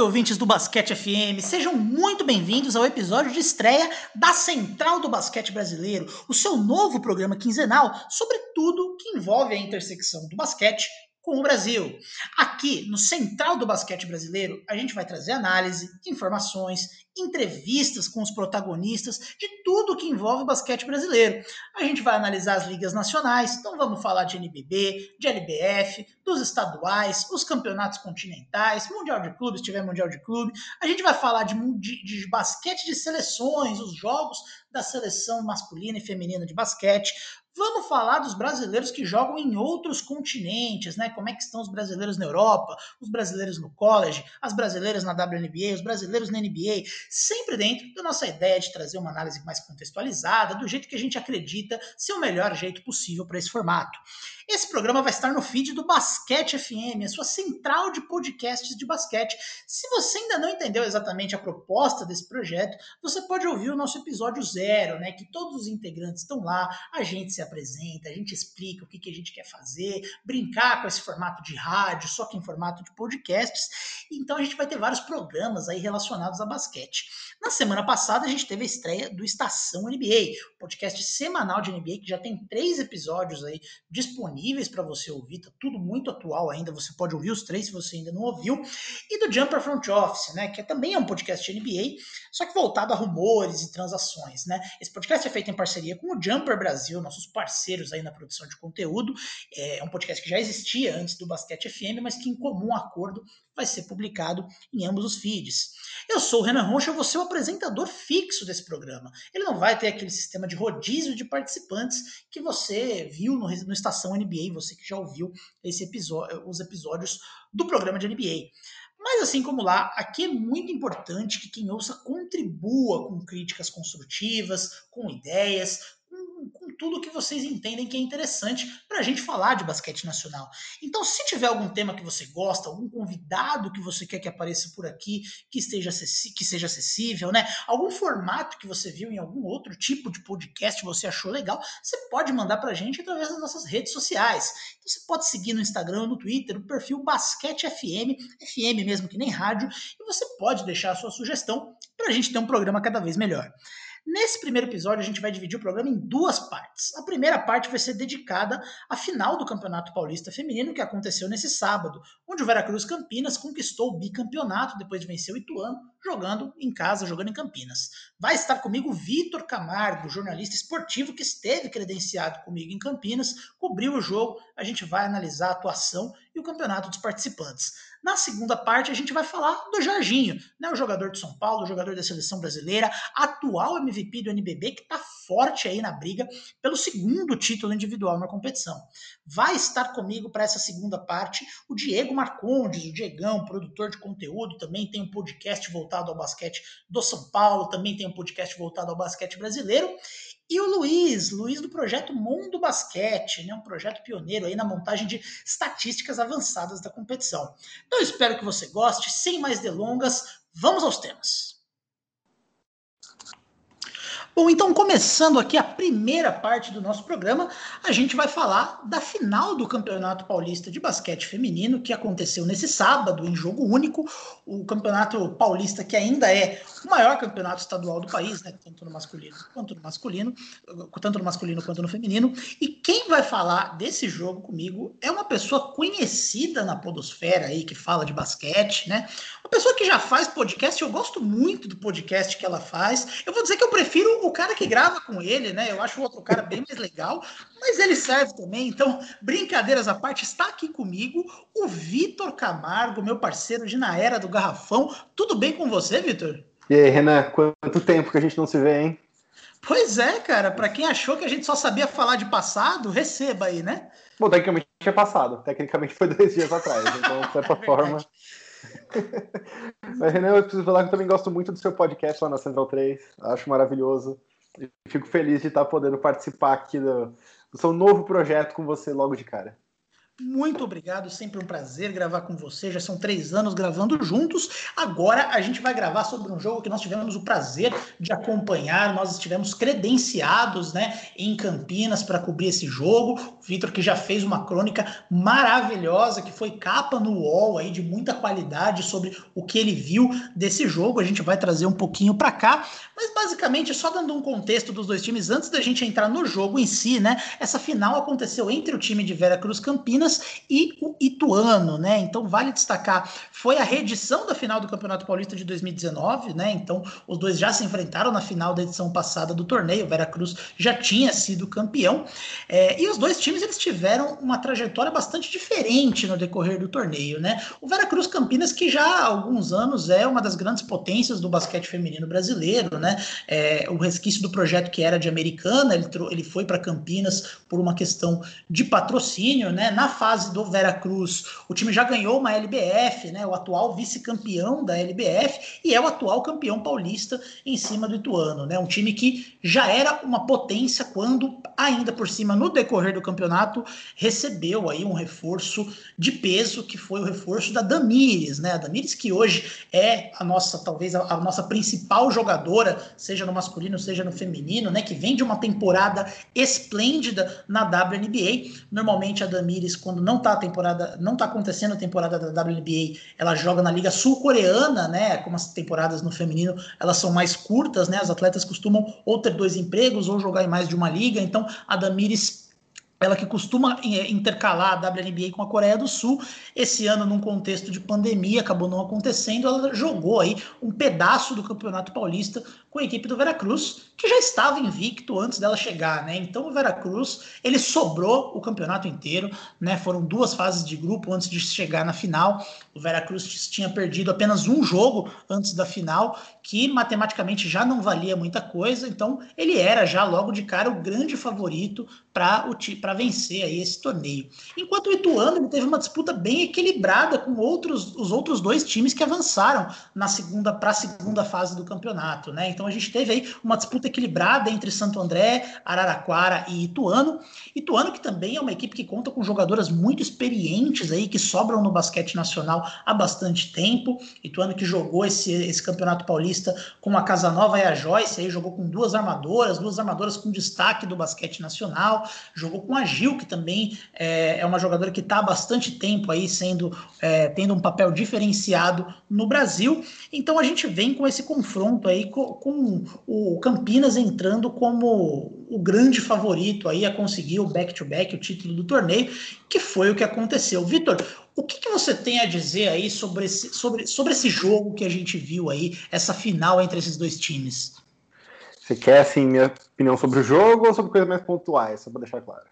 Salve, ouvintes do Basquete FM! Sejam muito bem-vindos ao episódio de estreia da Central do Basquete Brasileiro, o seu novo programa quinzenal sobre tudo que envolve a intersecção do basquete com o Brasil. Aqui no Central do Basquete Brasileiro, a gente vai trazer análise, informações, entrevistas com os protagonistas de tudo que envolve o basquete brasileiro. A gente vai analisar as ligas nacionais, então vamos falar de NBB, de LBF, dos estaduais, os campeonatos continentais, Mundial de Clubes, se tiver Mundial de Clube. A gente vai falar de, de, de basquete de seleções, os jogos da seleção masculina e feminina de basquete. Vamos falar dos brasileiros que jogam em outros continentes, né? Como é que estão os brasileiros na Europa, os brasileiros no college, as brasileiras na WNBA, os brasileiros na NBA, sempre dentro da nossa ideia de trazer uma análise mais contextualizada, do jeito que a gente acredita ser o melhor jeito possível para esse formato. Esse programa vai estar no feed do Basquete FM, a sua central de podcasts de basquete. Se você ainda não entendeu exatamente a proposta desse projeto, você pode ouvir o nosso episódio zero, né? Que todos os integrantes estão lá, a gente se apresenta, a gente explica o que, que a gente quer fazer, brincar com esse formato de rádio, só que em formato de podcasts. Então a gente vai ter vários programas aí relacionados a basquete. Na semana passada a gente teve a estreia do Estação NBA, podcast semanal de NBA que já tem três episódios aí disponíveis para você ouvir, tá tudo muito atual ainda, você pode ouvir os três se você ainda não ouviu, e do Jumper Front Office, né, que é também é um podcast de NBA, só que voltado a rumores e transações, né. Esse podcast é feito em parceria com o Jumper Brasil, nossos parceiros aí na produção de conteúdo, é um podcast que já existia antes do Basquete FM, mas que em comum acordo vai ser publicado em ambos os feeds. Eu sou o Renan Rocha, vou ser o apresentador fixo desse programa. Ele não vai ter aquele sistema de rodízio de participantes que você viu no, no Estação NBA, você que já ouviu esse episódio, os episódios do programa de NBA. Mas assim como lá, aqui é muito importante que quem ouça contribua com críticas construtivas, com ideias, tudo que vocês entendem que é interessante para a gente falar de basquete nacional. Então, se tiver algum tema que você gosta, algum convidado que você quer que apareça por aqui, que esteja que seja acessível, né? Algum formato que você viu em algum outro tipo de podcast você achou legal, você pode mandar para a gente através das nossas redes sociais. Então, você pode seguir no Instagram, no Twitter, o perfil Basquete FM, FM mesmo que nem rádio, e você pode deixar a sua sugestão para a gente ter um programa cada vez melhor. Nesse primeiro episódio, a gente vai dividir o programa em duas partes. A primeira parte vai ser dedicada à final do Campeonato Paulista Feminino, que aconteceu nesse sábado, onde o Veracruz Campinas conquistou o bicampeonato depois de vencer o Ituano, jogando em casa, jogando em Campinas. Vai estar comigo Vitor Camargo, jornalista esportivo que esteve credenciado comigo em Campinas, cobriu o jogo, a gente vai analisar a atuação e o campeonato dos participantes. Na segunda parte, a gente vai falar do Jorginho, né, o jogador de São Paulo, o jogador da seleção brasileira, atual MVP do NBB, que está forte aí na briga pelo segundo título individual na competição. Vai estar comigo para essa segunda parte o Diego Marcondes, o Diegão, produtor de conteúdo, também tem um podcast voltado ao basquete do São Paulo, também tem um podcast voltado ao basquete brasileiro. E o Luiz, Luiz do projeto Mundo Basquete, né, um projeto pioneiro aí na montagem de estatísticas avançadas da competição. Então espero que você goste. Sem mais delongas, vamos aos temas. Bom, então começando aqui a primeira parte do nosso programa, a gente vai falar da final do Campeonato Paulista de Basquete Feminino, que aconteceu nesse sábado, em jogo único. O Campeonato Paulista, que ainda é o maior campeonato estadual do país, né, tanto no masculino quanto no masculino, tanto no masculino quanto no feminino. E quem vai falar desse jogo comigo é uma pessoa conhecida na podosfera aí, que fala de basquete, né? Uma pessoa que já faz podcast, eu gosto muito do podcast que ela faz. Eu vou dizer que eu prefiro o cara que grava com ele, né? Eu acho o outro cara bem mais legal, mas ele serve também. Então, brincadeiras à parte, está aqui comigo o Vitor Camargo, meu parceiro de Na Era do Garrafão. Tudo bem com você, Vitor? E aí, Renan, quanto tempo que a gente não se vê, hein? Pois é, cara. Para quem achou que a gente só sabia falar de passado, receba aí, né? Bom, tecnicamente é passado. Tecnicamente foi dois dias atrás. Então, de certa é forma. Mas, Renan, eu preciso falar que eu também gosto muito do seu podcast lá na Central 3. Acho maravilhoso. E fico feliz de estar podendo participar aqui do, do seu novo projeto com você logo de cara. Muito obrigado, sempre um prazer gravar com você. Já são três anos gravando juntos. Agora a gente vai gravar sobre um jogo que nós tivemos o prazer de acompanhar. Nós estivemos credenciados né, em Campinas para cobrir esse jogo. O Vitor que já fez uma crônica maravilhosa, que foi capa no UOL aí de muita qualidade sobre o que ele viu desse jogo. A gente vai trazer um pouquinho para cá, mas basicamente só dando um contexto dos dois times antes da gente entrar no jogo em si, né? Essa final aconteceu entre o time de Vera Cruz Campinas e o Ituano, né? Então vale destacar, foi a reedição da final do Campeonato Paulista de 2019, né? Então os dois já se enfrentaram na final da edição passada do torneio. O Veracruz já tinha sido campeão é, e os dois times eles tiveram uma trajetória bastante diferente no decorrer do torneio, né? O Veracruz Campinas que já há alguns anos é uma das grandes potências do basquete feminino brasileiro, né? É, o resquício do projeto que era de Americana, ele, ele foi para Campinas por uma questão de patrocínio, né? Na fase do Veracruz, o time já ganhou uma LBF, né? O atual vice-campeão da LBF e é o atual campeão paulista em cima do Ituano, né? Um time que já era uma potência quando, ainda por cima, no decorrer do campeonato, recebeu aí um reforço de peso, que foi o reforço da Damires, né? A Damires que hoje é a nossa, talvez, a, a nossa principal jogadora, seja no masculino, seja no feminino, né? Que vem de uma temporada esplêndida na WNBA. Normalmente a Damires, quando não tá a temporada, não tá acontecendo a temporada da WNBA, ela joga na Liga Sul-Coreana, né? Como as temporadas no feminino, elas são mais curtas, né? As atletas costumam ou ter dois empregos ou jogar em mais de uma liga. Então, a Damires ela que costuma é, intercalar a WNBA com a Coreia do Sul, esse ano num contexto de pandemia acabou não acontecendo, ela jogou aí um pedaço do Campeonato Paulista com a equipe do Veracruz, que já estava invicto antes dela chegar, né? Então o Veracruz, ele sobrou o campeonato inteiro, né? Foram duas fases de grupo antes de chegar na final. O Veracruz tinha perdido apenas um jogo antes da final, que matematicamente já não valia muita coisa, então ele era já logo de cara o grande favorito para vencer aí esse torneio. Enquanto o Ituano teve uma disputa bem equilibrada com outros, os outros dois times que avançaram na segunda para a segunda fase do campeonato, né? Então a gente teve aí uma disputa equilibrada entre Santo André, Araraquara e Ituano. Ituano que também é uma equipe que conta com jogadoras muito experientes aí que sobram no basquete nacional há bastante tempo. Ituano que jogou esse, esse campeonato paulista com a Casanova e a Joyce, aí jogou com duas armadoras, duas armadoras com destaque do basquete nacional jogou com a Gil, que também é, é uma jogadora que está há bastante tempo aí sendo é, tendo um papel diferenciado no Brasil. Então a gente vem com esse confronto aí com, com o Campinas entrando como o grande favorito aí a conseguir o back-to-back, -back, o título do torneio, que foi o que aconteceu. Vitor, o que, que, você tem a dizer aí sobre esse, sobre, sobre esse jogo que a gente viu aí, essa final entre esses dois times? Você quer, assim, minha opinião sobre o jogo ou sobre coisas mais pontuais, só para deixar claro?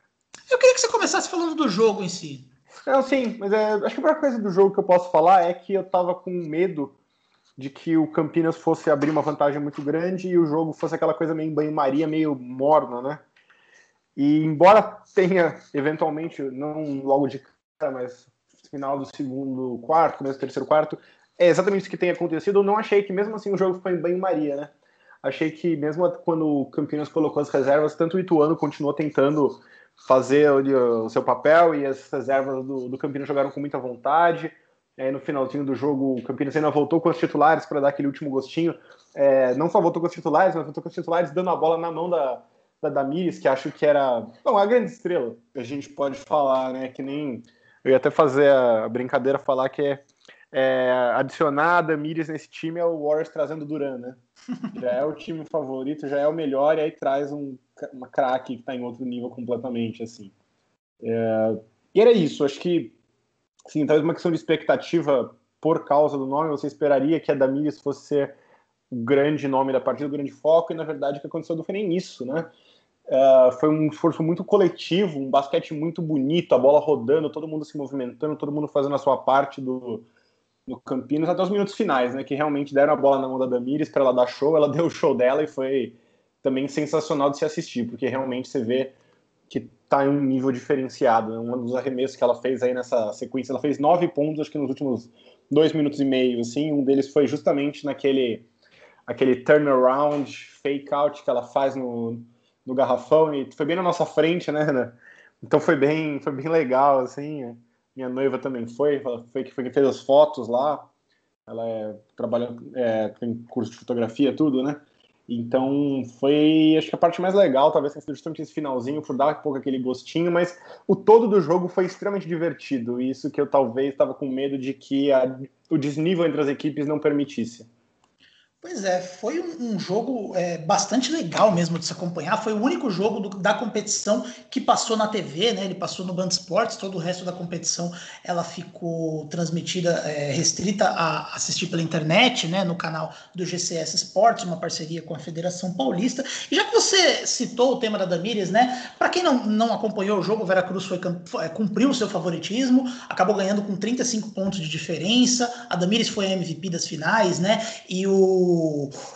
Eu queria que você começasse falando do jogo em si. Não, sim, mas é, acho que a primeira coisa do jogo que eu posso falar é que eu tava com medo de que o Campinas fosse abrir uma vantagem muito grande e o jogo fosse aquela coisa meio banho-maria, meio morna, né? E embora tenha, eventualmente, não logo de cara, mas final do segundo quarto, começo do terceiro quarto, é exatamente isso que tem acontecido, eu não achei que mesmo assim o jogo foi em banho-maria, né? achei que mesmo quando o Campinas colocou as reservas, tanto o Ituano continuou tentando fazer o, o seu papel e as reservas do, do, Campinas jogaram com muita vontade. Aí no finalzinho do jogo, o Campinas ainda voltou com os titulares para dar aquele último gostinho. É, não só voltou com os titulares, mas voltou com os titulares dando a bola na mão da, da Damires, que acho que era bom, a grande estrela. A gente pode falar, né? Que nem. Eu ia até fazer a brincadeira falar que é é, adicionar a nesse time é o Warriors trazendo Duran, né? Já é o time favorito, já é o melhor, e aí traz um, uma craque que está em outro nível completamente, assim. É, e era isso, acho que, sim, talvez uma questão de expectativa por causa do nome, você esperaria que a Damires fosse ser o grande nome da partida, o grande foco, e na verdade o que aconteceu não foi nem isso, né? Uh, foi um esforço muito coletivo, um basquete muito bonito, a bola rodando, todo mundo se movimentando, todo mundo fazendo a sua parte do, no Campinas até os minutos finais, né? Que realmente deram a bola na mão da Damires para ela dar show. Ela deu o show dela e foi também sensacional de se assistir, porque realmente você vê que tá em um nível diferenciado. Né? Um dos arremessos que ela fez aí nessa sequência, ela fez nove pontos, acho que nos últimos dois minutos e meio, assim. Um deles foi justamente naquele aquele turnaround, fake out que ela faz no, no garrafão e foi bem na nossa frente, né? Então foi bem, foi bem legal, assim. Minha noiva também foi, foi que foi que fez as fotos lá. Ela é, trabalha, é, tem curso de fotografia, tudo, né? Então foi, acho que a parte mais legal, talvez tenha sido justamente esse finalzinho, por dar um pouco aquele gostinho, mas o todo do jogo foi extremamente divertido. Isso que eu talvez estava com medo de que a, o desnível entre as equipes não permitisse. Pois é, foi um, jogo é, bastante legal mesmo de se acompanhar. Foi o único jogo do, da competição que passou na TV, né? Ele passou no Band Esportes, todo o resto da competição ela ficou transmitida, é, restrita a assistir pela internet, né? No canal do GCS Esportes, uma parceria com a Federação Paulista. E já que você citou o tema da Damires, né? Para quem não, não acompanhou o jogo, o Veracruz foi, foi, cumpriu o seu favoritismo, acabou ganhando com 35 pontos de diferença. A Damires foi a MVP das finais, né? E o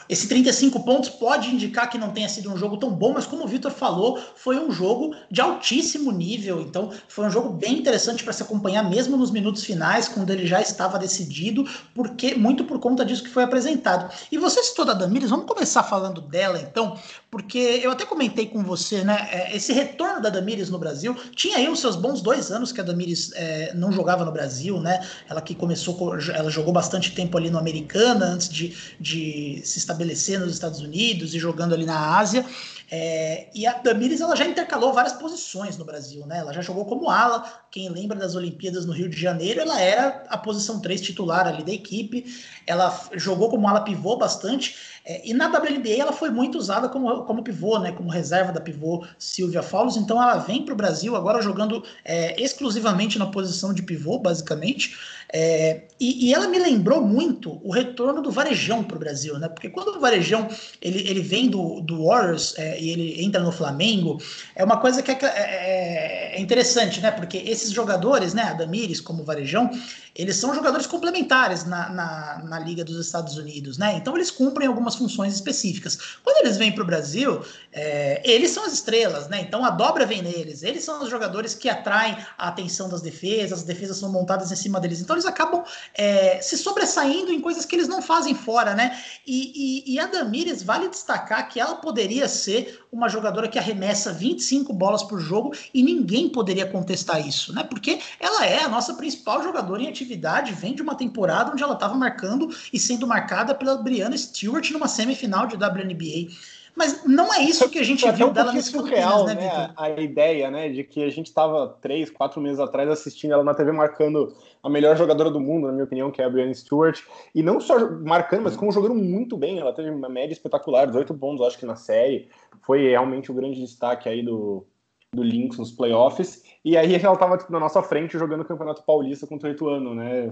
esse 35 pontos pode indicar que não tenha sido um jogo tão bom, mas como o Vitor falou, foi um jogo de altíssimo nível. Então, foi um jogo bem interessante para se acompanhar, mesmo nos minutos finais, quando ele já estava decidido, porque muito por conta disso que foi apresentado. E você citou da Damires, vamos começar falando dela então, porque eu até comentei com você, né? É, esse retorno da Damires no Brasil tinha aí os seus bons dois anos que a Damires é, não jogava no Brasil, né? Ela que começou, ela jogou bastante tempo ali no Americana antes de, de se estabelecer nos Estados Unidos e jogando ali na Ásia. É, e a Damires ela já intercalou várias posições no Brasil, né? Ela já jogou como ala. Quem lembra das Olimpíadas no Rio de Janeiro, ela era a posição 3 titular ali da equipe. Ela jogou como ala pivô bastante. É, e na WNBA ela foi muito usada como, como pivô, né? Como reserva da pivô Silvia Faulos. Então ela vem para o Brasil agora jogando é, exclusivamente na posição de pivô, basicamente. É, e, e, ela me lembrou muito o retorno do Varejão para o Brasil, né? Porque quando o Varejão ele, ele vem do, do Warriors é, e ele entra no Flamengo, é uma coisa que é, é, é, interessante, né? Porque esses jogadores, né? A Damires, como o Varejão, eles são jogadores complementares na, na, na, Liga dos Estados Unidos, né? Então eles cumprem algumas funções específicas. Quando eles vêm para o Brasil, é, eles são as estrelas, né? Então a dobra vem neles. Eles são os jogadores que atraem a atenção das defesas, as defesas são montadas em cima deles. Então eles acabam é, se sobressaindo em coisas que eles não fazem fora, né? E, e, e a Damires vale destacar que ela poderia ser uma jogadora que arremessa 25 bolas por jogo e ninguém poderia contestar isso, né? Porque ela é a nossa principal jogadora em atividade, vem de uma temporada onde ela estava marcando e sendo marcada pela Brianna Stewart numa semifinal de WNBA. Mas não é isso que a gente viu um dela nesse surreal, né, né A ideia, né, de que a gente estava três, quatro meses atrás assistindo ela na TV marcando a melhor jogadora do mundo, na minha opinião, que é a Brianna Stewart, e não só marcando, mas como jogando muito bem. Ela teve uma média espetacular, 18 pontos, acho que na série. Foi realmente o grande destaque aí do, do Lynx nos playoffs. E aí ela estava tipo, na nossa frente jogando o Campeonato Paulista com 8 anos, né?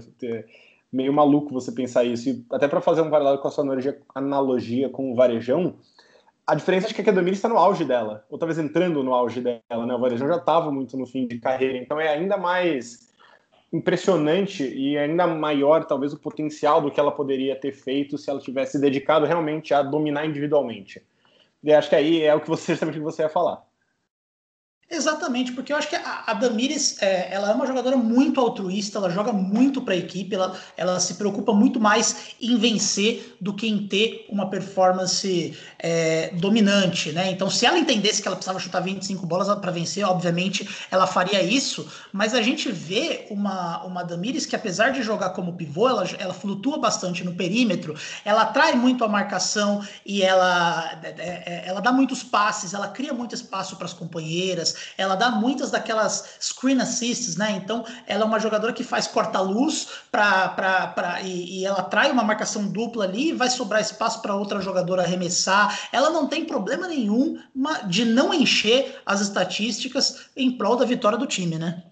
Meio maluco você pensar isso. E até para fazer um paralelo com a sua analogia, com o Varejão, a diferença é que a Kedomir está no auge dela, ou talvez entrando no auge dela, né? O Varejão já estava muito no fim de carreira, então é ainda mais impressionante e ainda maior, talvez, o potencial do que ela poderia ter feito se ela tivesse dedicado realmente a dominar individualmente. E acho que aí é o que você justamente que você ia falar. Exatamente, porque eu acho que a, a Damires é, ela é uma jogadora muito altruísta, ela joga muito para a equipe, ela, ela se preocupa muito mais em vencer do que em ter uma performance é, dominante, né? Então, se ela entendesse que ela precisava chutar 25 bolas para vencer, obviamente ela faria isso, mas a gente vê uma, uma Damires que, apesar de jogar como pivô, ela, ela flutua bastante no perímetro, ela atrai muito a marcação e ela, é, é, ela dá muitos passes, ela cria muito espaço para as companheiras ela dá muitas daquelas screen assists, né? Então, ela é uma jogadora que faz corta-luz para e, e ela atrai uma marcação dupla ali e vai sobrar espaço para outra jogadora arremessar. Ela não tem problema nenhum de não encher as estatísticas em prol da vitória do time, né?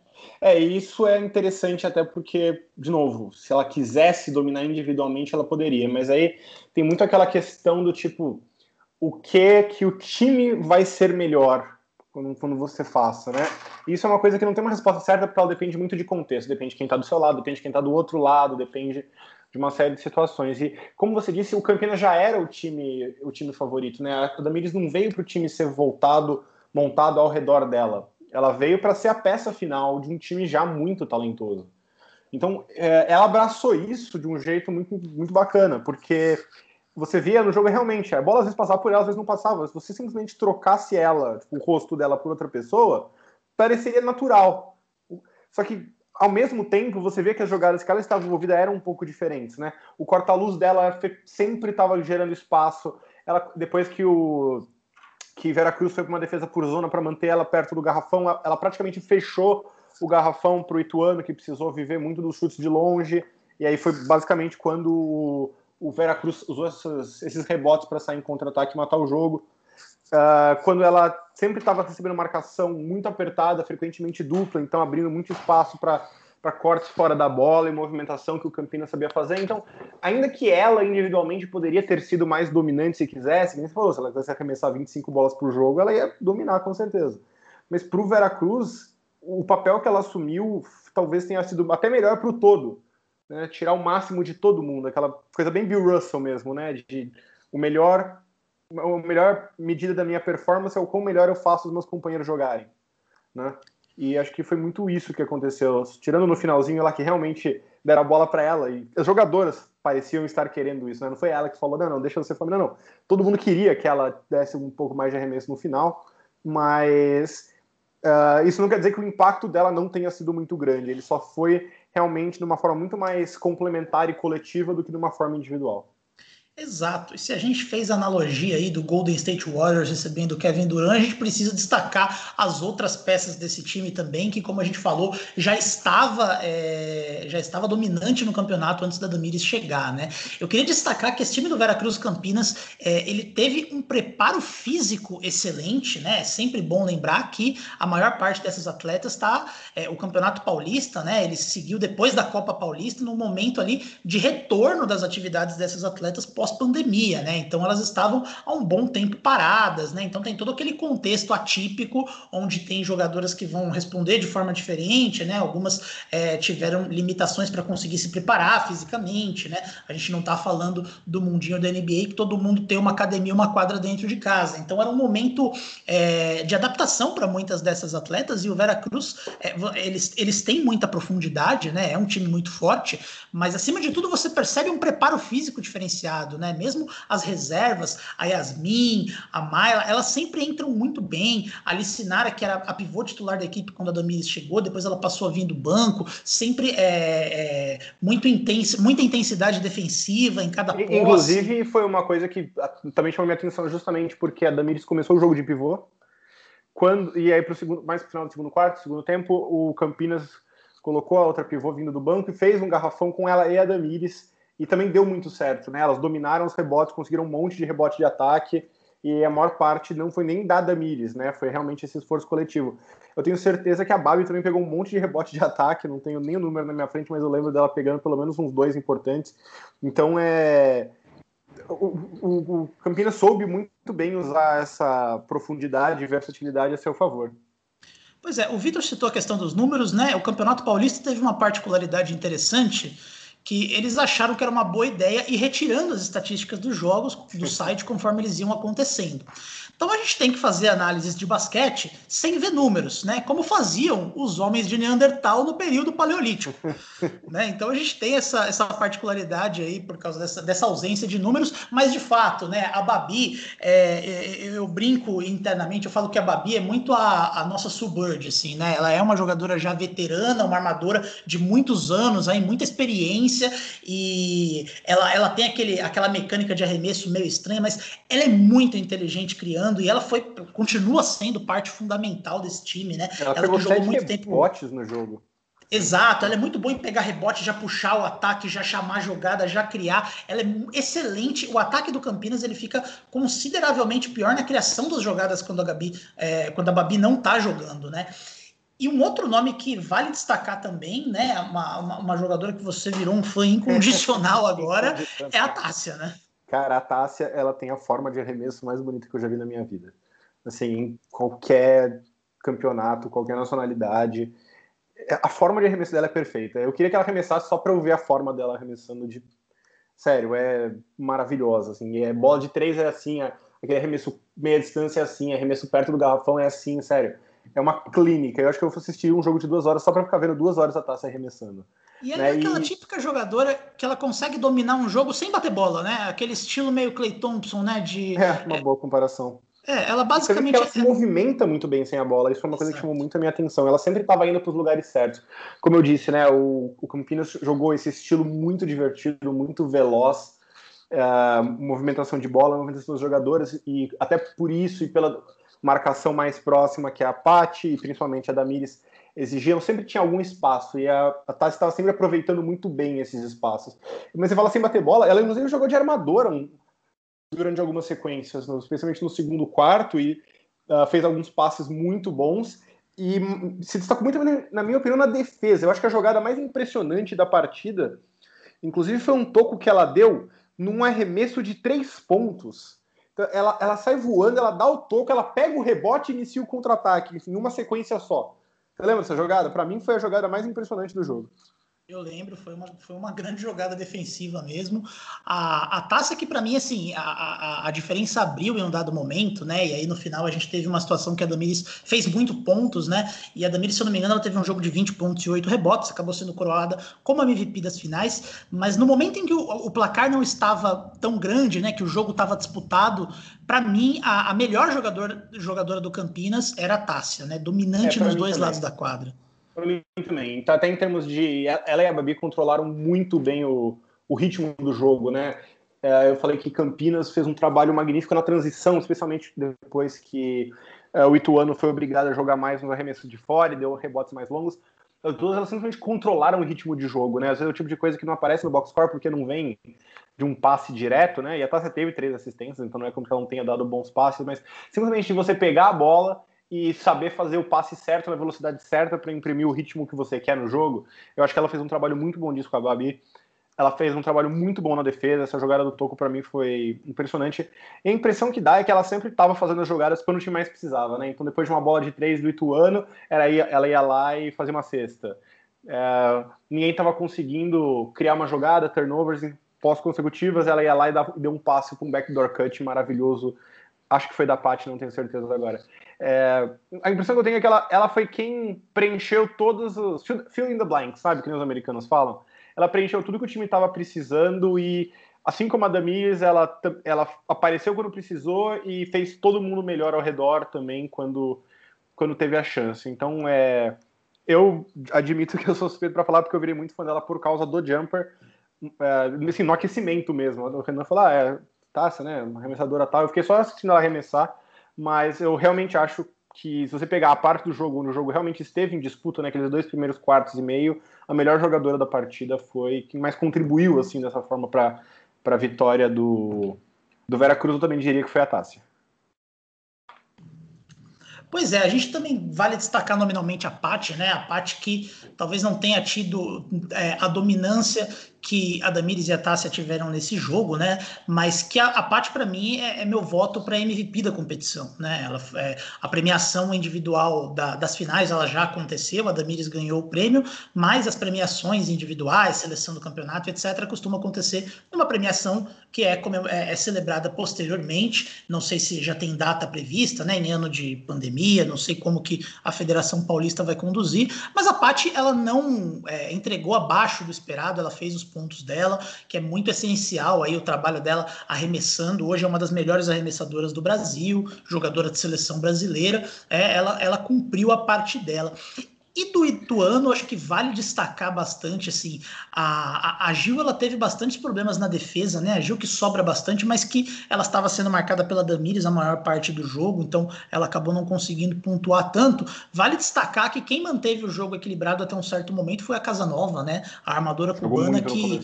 É, isso é interessante até porque, de novo, se ela quisesse dominar individualmente, ela poderia, mas aí tem muito aquela questão do tipo, o que que o time vai ser melhor quando, quando você faça, né? Isso é uma coisa que não tem uma resposta certa porque ela depende muito de contexto, depende de quem está do seu lado, depende de quem está do outro lado, depende de uma série de situações. E como você disse, o Campinas já era o time, o time favorito, né? A Damires não veio para o time ser voltado, montado ao redor dela. Ela veio para ser a peça final de um time já muito talentoso. Então, é, ela abraçou isso de um jeito muito, muito bacana, porque você via no jogo realmente, a bola às vezes passava por ela, às vezes não passava. Se você simplesmente trocasse ela, tipo, o rosto dela por outra pessoa, pareceria natural. Só que, ao mesmo tempo, você vê que as jogadas que ela estava envolvida eram um pouco diferentes, né? O corta-luz dela sempre estava gerando espaço. Ela, depois que o que Veracruz foi para uma defesa por zona para manter ela perto do garrafão, ela praticamente fechou o garrafão para o Ituano, que precisou viver muito dos chutes de longe. E aí foi basicamente quando o, Veracruz usou esses, esses rebotes para sair em contra-ataque e matar o jogo. Uh, quando ela sempre estava recebendo marcação muito apertada, frequentemente dupla, então abrindo muito espaço para cortes fora da bola e movimentação que o Campinas sabia fazer. Então, ainda que ela individualmente poderia ter sido mais dominante se quisesse, você falou, se ela quisesse arremessar 25 bolas por jogo, ela ia dominar com certeza. Mas para o Veracruz, o papel que ela assumiu talvez tenha sido até melhor para o todo. Né? Tirar o máximo de todo mundo, aquela coisa bem Bill Russell mesmo, né? De, o melhor a melhor medida da minha performance é o quão melhor eu faço os meus companheiros jogarem, né? E acho que foi muito isso que aconteceu. Tirando no finalzinho lá que realmente deram a bola para ela e as jogadoras pareciam estar querendo isso, né? Não foi ela que falou, não, não, deixa você falar, não, não. Todo mundo queria que ela desse um pouco mais de arremesso no final, mas uh, isso não quer dizer que o impacto dela não tenha sido muito grande. Ele só foi realmente de uma forma muito mais complementar e coletiva do que de uma forma individual. Exato. E se a gente fez a analogia aí do Golden State Warriors recebendo o Kevin Durant, a gente precisa destacar as outras peças desse time também, que, como a gente falou, já estava, é, já estava dominante no campeonato antes da Damiris chegar, né? Eu queria destacar que esse time do Veracruz Campinas, é, ele teve um preparo físico excelente, né? É sempre bom lembrar que a maior parte dessas atletas está é, o Campeonato Paulista, né? Ele seguiu depois da Copa Paulista, no momento ali de retorno das atividades dessas atletas pós pós-pandemia, né? Então elas estavam há um bom tempo paradas, né? Então tem todo aquele contexto atípico onde tem jogadoras que vão responder de forma diferente, né? Algumas é, tiveram limitações para conseguir se preparar fisicamente, né? A gente não está falando do mundinho da NBA que todo mundo tem uma academia, uma quadra dentro de casa. Então era um momento é, de adaptação para muitas dessas atletas e o Veracruz é, eles, eles têm muita profundidade, né? É um time muito forte, mas acima de tudo você percebe um preparo físico diferenciado, né? Mesmo as reservas, a Yasmin, a Mayla, elas sempre entram muito bem. A Licinara, que era a pivô titular da equipe quando a Damiris chegou, depois ela passou a vir do banco, sempre é, é muito intensa, muita intensidade defensiva em cada posse. Inclusive, foi uma coisa que também chamou minha atenção justamente porque a Damiris começou o jogo de pivô. Quando, e aí, pro segundo, mais pro final do segundo quarto, segundo tempo, o Campinas colocou a outra pivô vindo do banco e fez um garrafão com ela e a Damiris e também deu muito certo, né? Elas dominaram os rebotes, conseguiram um monte de rebote de ataque e a maior parte não foi nem da Damires, né? Foi realmente esse esforço coletivo. Eu tenho certeza que a Babi também pegou um monte de rebote de ataque, não tenho nem o número na minha frente, mas eu lembro dela pegando pelo menos uns dois importantes. Então é. O, o, o Campinas soube muito bem usar essa profundidade e versatilidade a seu favor. Pois é, o Vitor citou a questão dos números, né? O Campeonato Paulista teve uma particularidade interessante que eles acharam que era uma boa ideia e retirando as estatísticas dos jogos do site conforme eles iam acontecendo. Então a gente tem que fazer análises de basquete sem ver números, né? Como faziam os homens de Neandertal no período paleolítico. né? Então a gente tem essa, essa particularidade aí por causa dessa, dessa ausência de números, mas de fato, né? A Babi, é, é eu brinco internamente, eu falo que a Babi é muito a, a nossa Suburb, assim, né? Ela é uma jogadora já veterana, uma armadora de muitos anos, aí, muita experiência, e ela, ela tem aquele, aquela mecânica de arremesso meio estranha, mas ela é muito inteligente criando e ela foi continua sendo parte fundamental desse time, né? Ela, ela jogou muito tempo rebotes no jogo. Exato, ela é muito boa em pegar rebote, já puxar o ataque, já chamar a jogada, já criar. Ela é excelente. O ataque do Campinas ele fica consideravelmente pior na criação das jogadas quando a Gabi, é, quando a Babi não tá jogando, né? E um outro nome que vale destacar também, né? Uma, uma, uma jogadora que você virou um fã incondicional agora, é a Tássia, né? Cara, a Tássia, ela tem a forma de arremesso mais bonita que eu já vi na minha vida. Assim, em qualquer campeonato, qualquer nacionalidade, é, a forma de arremesso dela é perfeita. Eu queria que ela arremessasse só para eu ver a forma dela arremessando de sério, é maravilhosa assim. É bola de três é assim, é, aquele arremesso meia distância é assim, arremesso perto do garrafão é assim, sério. É uma clínica. Eu acho que eu vou assistir um jogo de duas horas só para ficar vendo duas horas a Tássia arremessando. E ela né? é aquela e... típica jogadora que ela consegue dominar um jogo sem bater bola, né? Aquele estilo meio Clay Thompson, né? De, é, uma boa comparação. É, ela basicamente. Ela se movimenta muito bem sem a bola. Isso foi uma coisa que chamou muito a minha atenção. Ela sempre estava indo para os lugares certos. Como eu disse, né? O, o Campinas jogou esse estilo muito divertido, muito veloz. Uh, movimentação de bola, movimentação dos jogadores, e até por isso e pela marcação mais próxima que é a Patti e principalmente a Damires exigiam, sempre tinha algum espaço e a, a estava sempre aproveitando muito bem esses espaços. Mas você fala sem bater bola, ela inclusive jogou de armadora um, durante algumas sequências, especialmente no segundo quarto, e uh, fez alguns passes muito bons. E se destacou muito, na minha opinião, na defesa. Eu acho que a jogada mais impressionante da partida, inclusive, foi um toco que ela deu num arremesso de três pontos. Ela, ela sai voando, ela dá o toco, ela pega o rebote e inicia o contra-ataque em uma sequência só. Você lembra dessa jogada? Para mim, foi a jogada mais impressionante do jogo. Eu lembro, foi uma, foi uma grande jogada defensiva mesmo. A, a taça que para mim, assim, a, a, a, diferença abriu em um dado momento, né? E aí no final a gente teve uma situação que a Damiris fez muito pontos, né? E a Damiris, se eu não me engano, ela teve um jogo de 20 pontos e 8 rebotes, acabou sendo coroada como MVP das finais. Mas no momento em que o, o placar não estava tão grande, né? Que o jogo estava disputado, para mim, a, melhor jogador, jogadora do Campinas era a Tássia, né? Dominante é, nos dois também. lados da quadra para mim também. Então, até em termos de. Ela e a Babi controlaram muito bem o, o ritmo do jogo, né? É, eu falei que Campinas fez um trabalho magnífico na transição, especialmente depois que é, o Ituano foi obrigado a jogar mais nos arremessos de fora e deu rebotes mais longos. As duas elas simplesmente controlaram o ritmo de jogo, né? Às vezes é o tipo de coisa que não aparece no box score porque não vem de um passe direto, né? E a Tássia teve três assistências, então não é como que ela não tenha dado bons passes, mas simplesmente você pegar a bola e saber fazer o passe certo na velocidade certa para imprimir o ritmo que você quer no jogo. Eu acho que ela fez um trabalho muito bom disso com a Babi. Ela fez um trabalho muito bom na defesa. Essa jogada do Toco para mim foi impressionante. E a impressão que dá é que ela sempre estava fazendo as jogadas quando o time mais precisava, né? Então depois de uma bola de três do Ituano, ela ia, ela ia lá e fazia uma cesta. É, ninguém estava conseguindo criar uma jogada, turnovers pós-consecutivas, ela ia lá e deu um passe com um backdoor cut maravilhoso. Acho que foi da Paty, não tenho certeza agora. É, a impressão que eu tenho é que ela, ela foi quem preencheu todos os. fill in the blanks, sabe? Que os americanos falam. Ela preencheu tudo que o time estava precisando e, assim como a Damiris, ela, ela apareceu quando precisou e fez todo mundo melhor ao redor também quando, quando teve a chance. Então, é, eu admito que eu sou suspeito para falar porque eu virei muito fã dela por causa do jumper, é, assim, no aquecimento mesmo. O Renan falou, ah, é taça, né? Uma arremessadora tal. Eu fiquei só assistindo ela arremessar mas eu realmente acho que se você pegar a parte do jogo onde o jogo realmente esteve em disputa naqueles né, dois primeiros quartos e meio, a melhor jogadora da partida foi quem mais contribuiu assim dessa forma para a vitória do, do Vera Cruz, eu também diria que foi a Tássia. Pois é, a gente também vale destacar nominalmente a Paty, né? A Paty que talvez não tenha tido é, a dominância que a Damires e a Tássia tiveram nesse jogo, né? Mas que a, a para mim, é, é, meu voto para MVP da competição, né? Ela, é, a premiação individual da, das finais ela já aconteceu, a Damires ganhou o prêmio, mas as premiações individuais, seleção do campeonato, etc., costumam acontecer numa premiação que é, é, é, celebrada posteriormente. Não sei se já tem data prevista, né? Em ano de pandemia, não sei como que a Federação Paulista vai conduzir, mas a Paty ela não é, entregou abaixo do esperado, ela fez os pontos dela, que é muito essencial aí o trabalho dela arremessando. Hoje é uma das melhores arremessadoras do Brasil, jogadora de seleção brasileira. É, ela, ela cumpriu a parte dela. E do Ituano, acho que vale destacar bastante, assim, a, a, a, Gil, ela teve bastantes problemas na defesa, né, a Gil que sobra bastante, mas que ela estava sendo marcada pela Damires a maior parte do jogo, então ela acabou não conseguindo pontuar tanto. Vale destacar que quem manteve o jogo equilibrado até um certo momento foi a Casanova, né, a armadora cubana que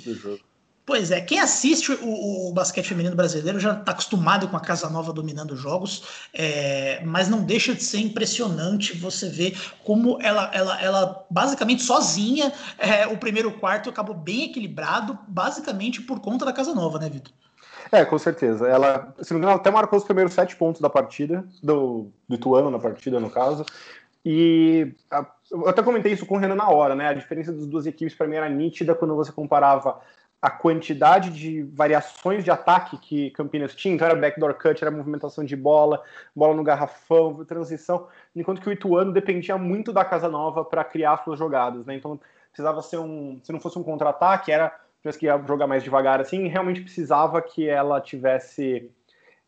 Pois é, quem assiste o, o, basquete feminino brasileiro já está acostumado com a Casa Nova dominando jogos, é, mas não deixa de ser impressionante você ver como ela, ela, ela basicamente sozinha, é, o primeiro quarto acabou bem equilibrado, basicamente por conta da Casa Nova, né, Vitor? É, com certeza. Ela, se não me engano, até marcou os primeiros sete pontos da partida, do, do Ituano na partida, no caso. E a, eu até comentei isso com o Renan na hora, né? A diferença das duas equipes para mim era nítida quando você comparava a quantidade de variações de ataque que Campinas tinha, então era backdoor cut, era movimentação de bola, bola no garrafão, transição, enquanto que o Ituano dependia muito da Casa Nova para criar suas jogadas, né? Então precisava ser um, se não fosse um contra-ataque, era tivesse que jogar mais devagar assim, realmente precisava que ela tivesse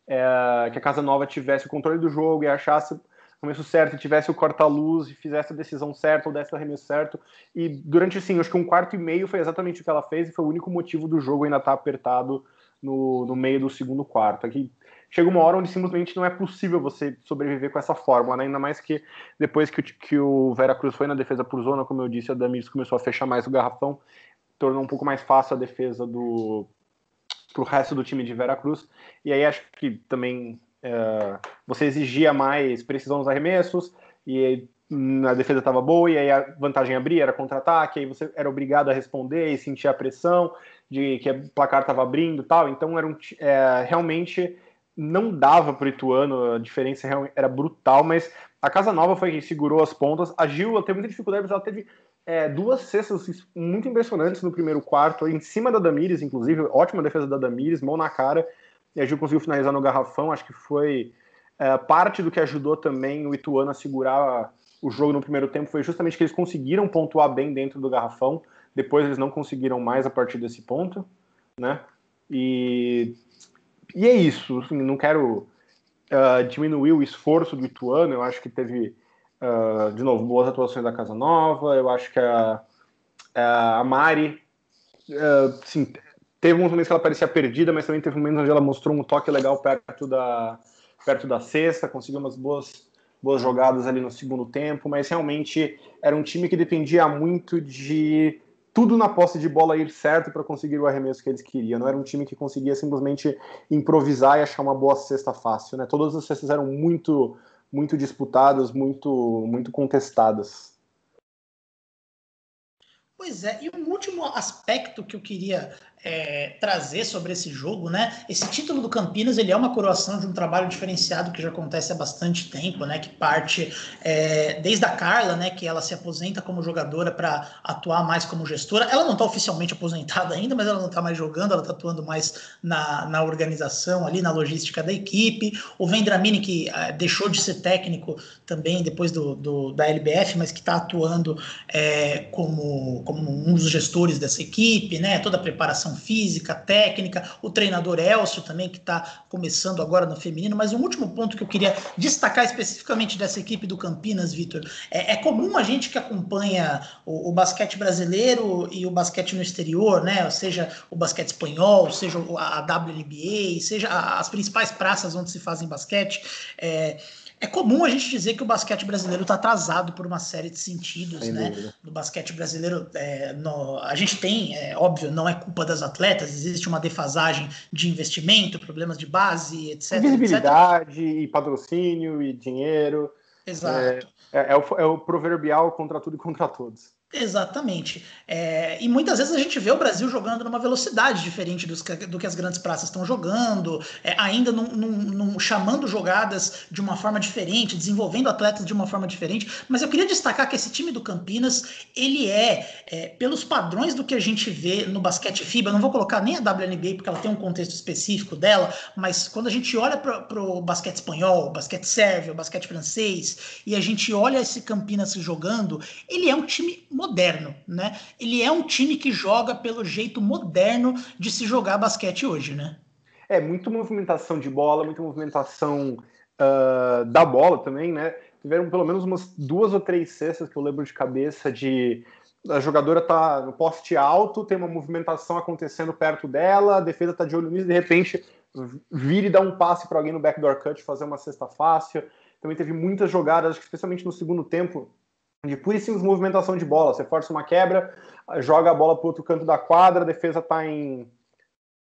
é, que a Casa Nova tivesse o controle do jogo e achasse começo certo, e tivesse o corta-luz e fizesse a decisão certa ou desse o arremesso certo. E durante, assim, acho que um quarto e meio foi exatamente o que ela fez e foi o único motivo do jogo ainda estar tá apertado no, no meio do segundo quarto. Aqui chega uma hora onde simplesmente não é possível você sobreviver com essa fórmula, né? ainda mais que depois que, que o Vera Cruz foi na defesa por zona, como eu disse, a Damiris começou a fechar mais o garrafão, tornou um pouco mais fácil a defesa do pro resto do time de Vera Cruz, e aí acho que também é, você exigia mais precisão nos arremessos, e a defesa estava boa, e aí a vantagem abria, era contra-ataque, aí você era obrigado a responder e sentir a pressão de que o placar estava abrindo tal, então era um, é, realmente não dava para o Ituano, a diferença era brutal, mas a Casa Nova foi quem segurou as pontas. A Gil teve muita dificuldade, mas ela teve é, duas cestas muito impressionantes no primeiro quarto, em cima da Damires, inclusive, ótima defesa da Damires, mão na cara, e a Gil conseguiu finalizar no garrafão, acho que foi é, parte do que ajudou também o Ituano a segurar o jogo no primeiro tempo, foi justamente que eles conseguiram pontuar bem dentro do garrafão, depois eles não conseguiram mais a partir desse ponto, né, e e é isso, assim, não quero uh, diminuir o esforço do Ituano, eu acho que teve, uh, de novo, boas atuações da Casa Nova, eu acho que a, a Mari, uh, sim, teve uns momentos que ela parecia perdida, mas também teve momentos onde ela mostrou um toque legal perto da, perto da cesta, conseguiu umas boas, boas jogadas ali no segundo tempo, mas realmente era um time que dependia muito de tudo na posse de bola ir certo para conseguir o arremesso que eles queriam. Não era um time que conseguia simplesmente improvisar e achar uma boa cesta fácil, né? Todas as cestas eram muito muito disputadas, muito muito contestadas. Pois é, e um último aspecto que eu queria é, trazer sobre esse jogo, né? Esse título do Campinas ele é uma coroação de um trabalho diferenciado que já acontece há bastante tempo, né? Que parte é, desde a Carla, né? Que ela se aposenta como jogadora para atuar mais como gestora. Ela não está oficialmente aposentada ainda, mas ela não está mais jogando, ela está atuando mais na, na organização ali, na logística da equipe. O Vendramini que é, deixou de ser técnico também depois do, do da LBF, mas que está atuando é, como, como um dos gestores dessa equipe, né? Toda a preparação física, técnica, o treinador Elcio também, que está começando agora no feminino. Mas um último ponto que eu queria destacar especificamente dessa equipe do Campinas, Vitor, é, é, comum a gente que acompanha o, o, basquete brasileiro e o basquete no exterior, né? Seja o basquete espanhol, seja a WNBA, seja as principais praças onde se fazem basquete. É, é comum a gente dizer que o basquete brasileiro está atrasado por uma série de sentidos, Sem né? Dúvida. No basquete brasileiro, é, no, a gente tem, é óbvio, não é culpa das atletas, existe uma defasagem de investimento, problemas de base, etc. Visibilidade, etc. e patrocínio, e dinheiro. Exato. É, é, é, o, é o proverbial contra tudo e contra todos. Exatamente. É, e muitas vezes a gente vê o Brasil jogando numa velocidade diferente dos, do que as grandes praças estão jogando, é, ainda num, num, num, chamando jogadas de uma forma diferente, desenvolvendo atletas de uma forma diferente. Mas eu queria destacar que esse time do Campinas, ele é, é pelos padrões do que a gente vê no basquete FIBA, não vou colocar nem a WNBA porque ela tem um contexto específico dela, mas quando a gente olha para o basquete espanhol, basquete sérvio, basquete francês, e a gente olha esse Campinas jogando, ele é um time moderno, né? Ele é um time que joga pelo jeito moderno de se jogar basquete hoje, né? É, muito movimentação de bola, muita movimentação uh, da bola também, né? Tiveram pelo menos umas duas ou três cestas que eu lembro de cabeça de a jogadora tá no poste alto, tem uma movimentação acontecendo perto dela, a defesa tá de olho nisso, de repente vira e dá um passe para alguém no backdoor cut fazer uma cesta fácil. Também teve muitas jogadas, especialmente no segundo tempo, de puríssima movimentação de bola. Você força uma quebra, joga a bola para outro canto da quadra, a defesa está em,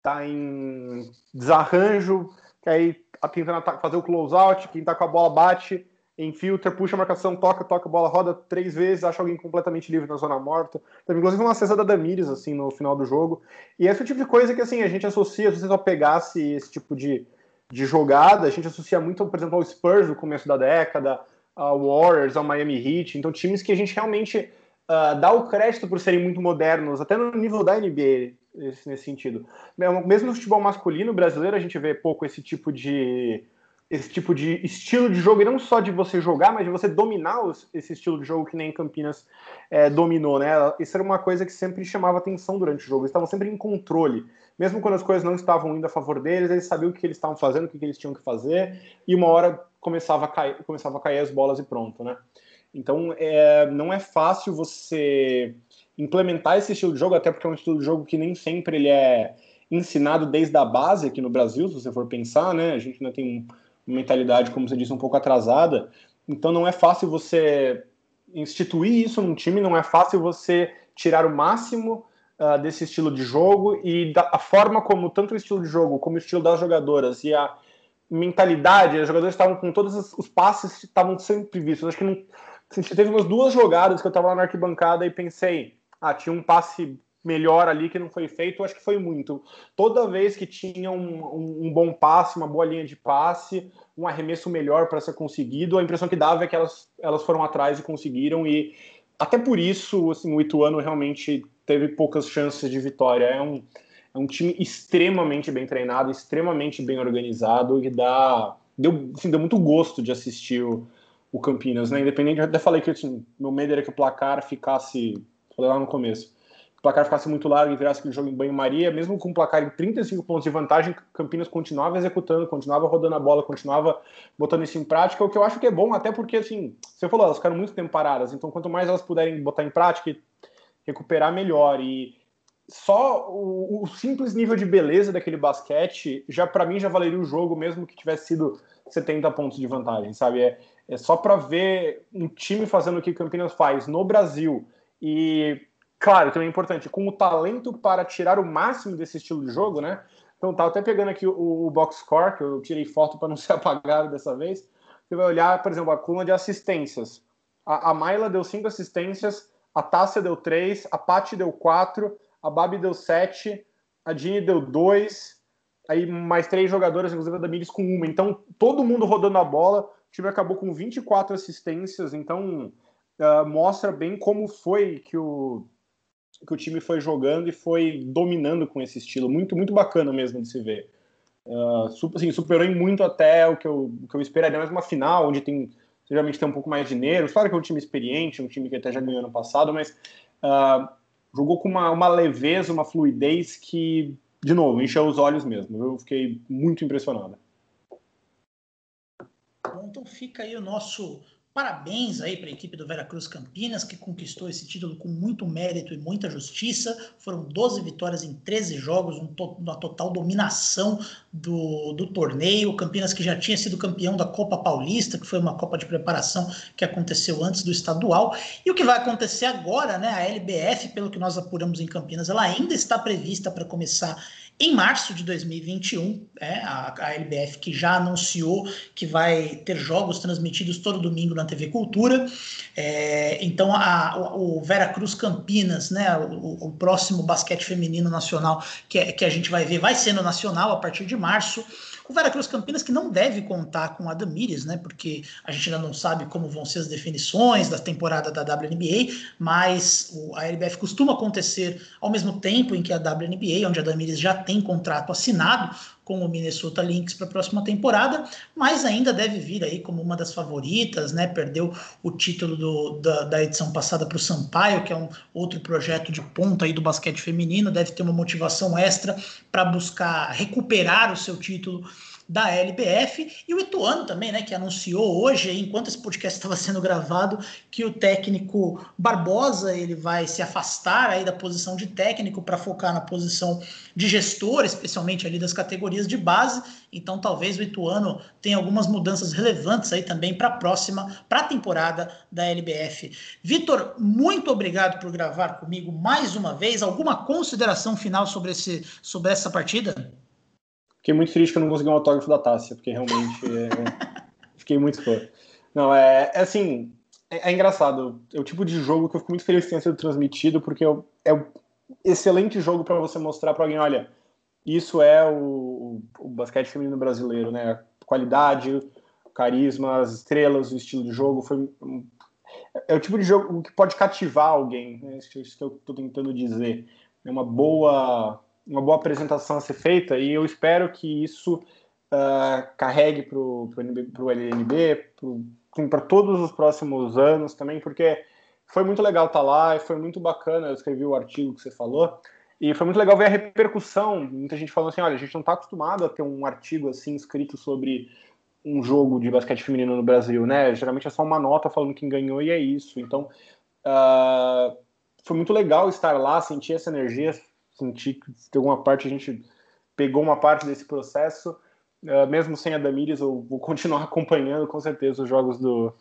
tá em desarranjo, que aí tá tentando fazer o close-out, quem está com a bola bate, infiltra, puxa a marcação, toca, toca a bola, roda três vezes, acha alguém completamente livre na zona morta. Teve inclusive uma cesta da Damires, assim, no final do jogo. E esse é o tipo de coisa que, assim, a gente associa, se você só pegasse esse tipo de, de jogada, a gente associa muito, por exemplo, ao Spurs do começo da década, ao Warriors, ao Miami Heat, então times que a gente realmente uh, dá o crédito por serem muito modernos, até no nível da NBA, nesse, sentido. Mesmo no futebol masculino brasileiro, a gente vê pouco esse tipo de esse tipo de estilo de jogo, e não só de você jogar, mas de você dominar os, esse estilo de jogo que nem Campinas é, dominou, né? Isso era uma coisa que sempre chamava atenção durante o jogo. Eles estavam sempre em controle. Mesmo quando as coisas não estavam indo a favor deles, eles sabiam o que eles estavam fazendo, o que eles tinham que fazer, e uma hora começava a cair, começava a cair as bolas e pronto, né? Então, é, não é fácil você implementar esse estilo de jogo, até porque é um estilo de jogo que nem sempre ele é ensinado desde a base aqui no Brasil, se você for pensar, né? A gente ainda tem uma mentalidade, como você disse, um pouco atrasada. Então não é fácil você instituir isso num time, não é fácil você tirar o máximo uh, desse estilo de jogo e da, a forma como tanto o estilo de jogo como o estilo das jogadoras e a mentalidade, os jogadores estavam com todos os, passes estavam sempre vistos. Acho que não, teve umas duas jogadas que eu estava lá na arquibancada e pensei, ah, tinha um passe melhor ali que não foi feito, acho que foi muito. Toda vez que tinha um, um, um bom passe, uma boa linha de passe, um arremesso melhor para ser conseguido, a impressão que dava é que elas, elas foram atrás e conseguiram, e até por isso assim, o Ituano realmente teve poucas chances de vitória. É um, é um time extremamente bem treinado, extremamente bem organizado, e dá, deu, assim, deu muito gosto de assistir o, o Campinas, né? Independente, eu até falei que assim, meu medo era que o placar ficasse, falei lá no começo, placar ficasse muito largo e virasse aquele jogo em banho-maria, mesmo com o placar em 35 pontos de vantagem, Campinas continuava executando, continuava rodando a bola, continuava botando isso em prática, o que eu acho que é bom, até porque, assim, você falou, elas ficaram muito tempo paradas, então quanto mais elas puderem botar em prática e recuperar, melhor. E só o, o simples nível de beleza daquele basquete, já para mim já valeria o jogo, mesmo que tivesse sido 70 pontos de vantagem, sabe? É, é só para ver um time fazendo o que Campinas faz no Brasil e claro, também é importante, com o talento para tirar o máximo desse estilo de jogo, né? Então, tá até pegando aqui o, o box score, que eu tirei foto para não ser apagado dessa vez. Você vai olhar, por exemplo, a coluna de assistências. A, a Mayla deu cinco assistências, a Tássia deu três, a Paty deu quatro, a Babi deu sete, a Dini deu dois, aí mais três jogadoras, inclusive a Damiris com uma. Então, todo mundo rodando a bola. O time acabou com 24 assistências, então uh, mostra bem como foi que o, que o time foi jogando e foi dominando com esse estilo. Muito, muito bacana mesmo de se ver. Uh, super, assim, superou em muito até o que eu, o que eu esperaria, mais uma final, onde tem geralmente tem um pouco mais de dinheiro. Claro que é um time experiente, um time que até já ganhou no passado, mas uh, jogou com uma, uma leveza, uma fluidez que, de novo, encheu os olhos mesmo. Eu fiquei muito impressionado. Bom, então fica aí o nosso Parabéns aí para a equipe do Veracruz Campinas, que conquistou esse título com muito mérito e muita justiça. Foram 12 vitórias em 13 jogos, um uma total dominação do, do torneio. Campinas que já tinha sido campeão da Copa Paulista, que foi uma Copa de preparação que aconteceu antes do estadual. E o que vai acontecer agora, né? A LBF, pelo que nós apuramos em Campinas, ela ainda está prevista para começar em março de 2021, é, a, a LBF que já anunciou que vai ter jogos transmitidos todo domingo na TV Cultura. É, então, a, o, o Vera Cruz Campinas, né, o, o, próximo basquete feminino nacional que, é, que a gente vai ver, vai ser Nacional a partir de março. O Veracruz Campinas que não deve contar com a Damires, né? Porque a gente ainda não sabe como vão ser as definições da temporada da WNBA, mas o, a LBF costuma acontecer ao mesmo tempo em que a WNBA, onde a Damires já tem contrato assinado com o Minnesota Lynx para a próxima temporada, mas ainda deve vir aí como uma das favoritas, né? Perdeu o título do, da, da, edição passada para o Sampaio, que é um outro projeto de ponta aí do basquete feminino, deve ter uma motivação extra para buscar recuperar o seu título da LBF e o Ituano também, né, que anunciou hoje, enquanto esse podcast estava sendo gravado, que o técnico Barbosa ele vai se afastar aí da posição de técnico para focar na posição de gestor, especialmente ali das categorias de base. Então, talvez o Ituano tenha algumas mudanças relevantes aí também para a próxima, para a temporada da LBF. Vitor, muito obrigado por gravar comigo mais uma vez. Alguma consideração final sobre, esse, sobre essa partida? Fiquei muito feliz que eu não consegui um autógrafo da Tássia, porque realmente é, fiquei muito fã. Não, é, é assim, é, é, engraçado. É o tipo de jogo que eu fico muito feliz que tenha sido transmitido, porque é, é um excelente jogo para você mostrar para alguém, olha, isso é o, o, basquete feminino brasileiro, né? A qualidade, o carisma, as estrelas, o estilo de jogo. Foi, é o tipo de jogo que pode cativar alguém, né? Isso, isso que eu estou tentando dizer. É uma boa uma boa apresentação a ser feita e eu espero que isso uh, carregue para o LNB, para todos os próximos anos também, porque foi muito legal estar tá lá e foi muito bacana. Eu escrevi o artigo que você falou. E foi muito legal ver a repercussão. Muita gente falando assim: olha, a gente não está acostumado a ter um artigo assim escrito sobre um jogo de basquete feminino no Brasil, né? Geralmente é só uma nota falando quem ganhou e é isso. Então, uh, foi muito legal estar lá, sentir essa energia, sentir que de alguma parte a gente pegou uma parte desse processo. Uh, mesmo sem a Damires, eu vou continuar acompanhando com certeza os jogos do,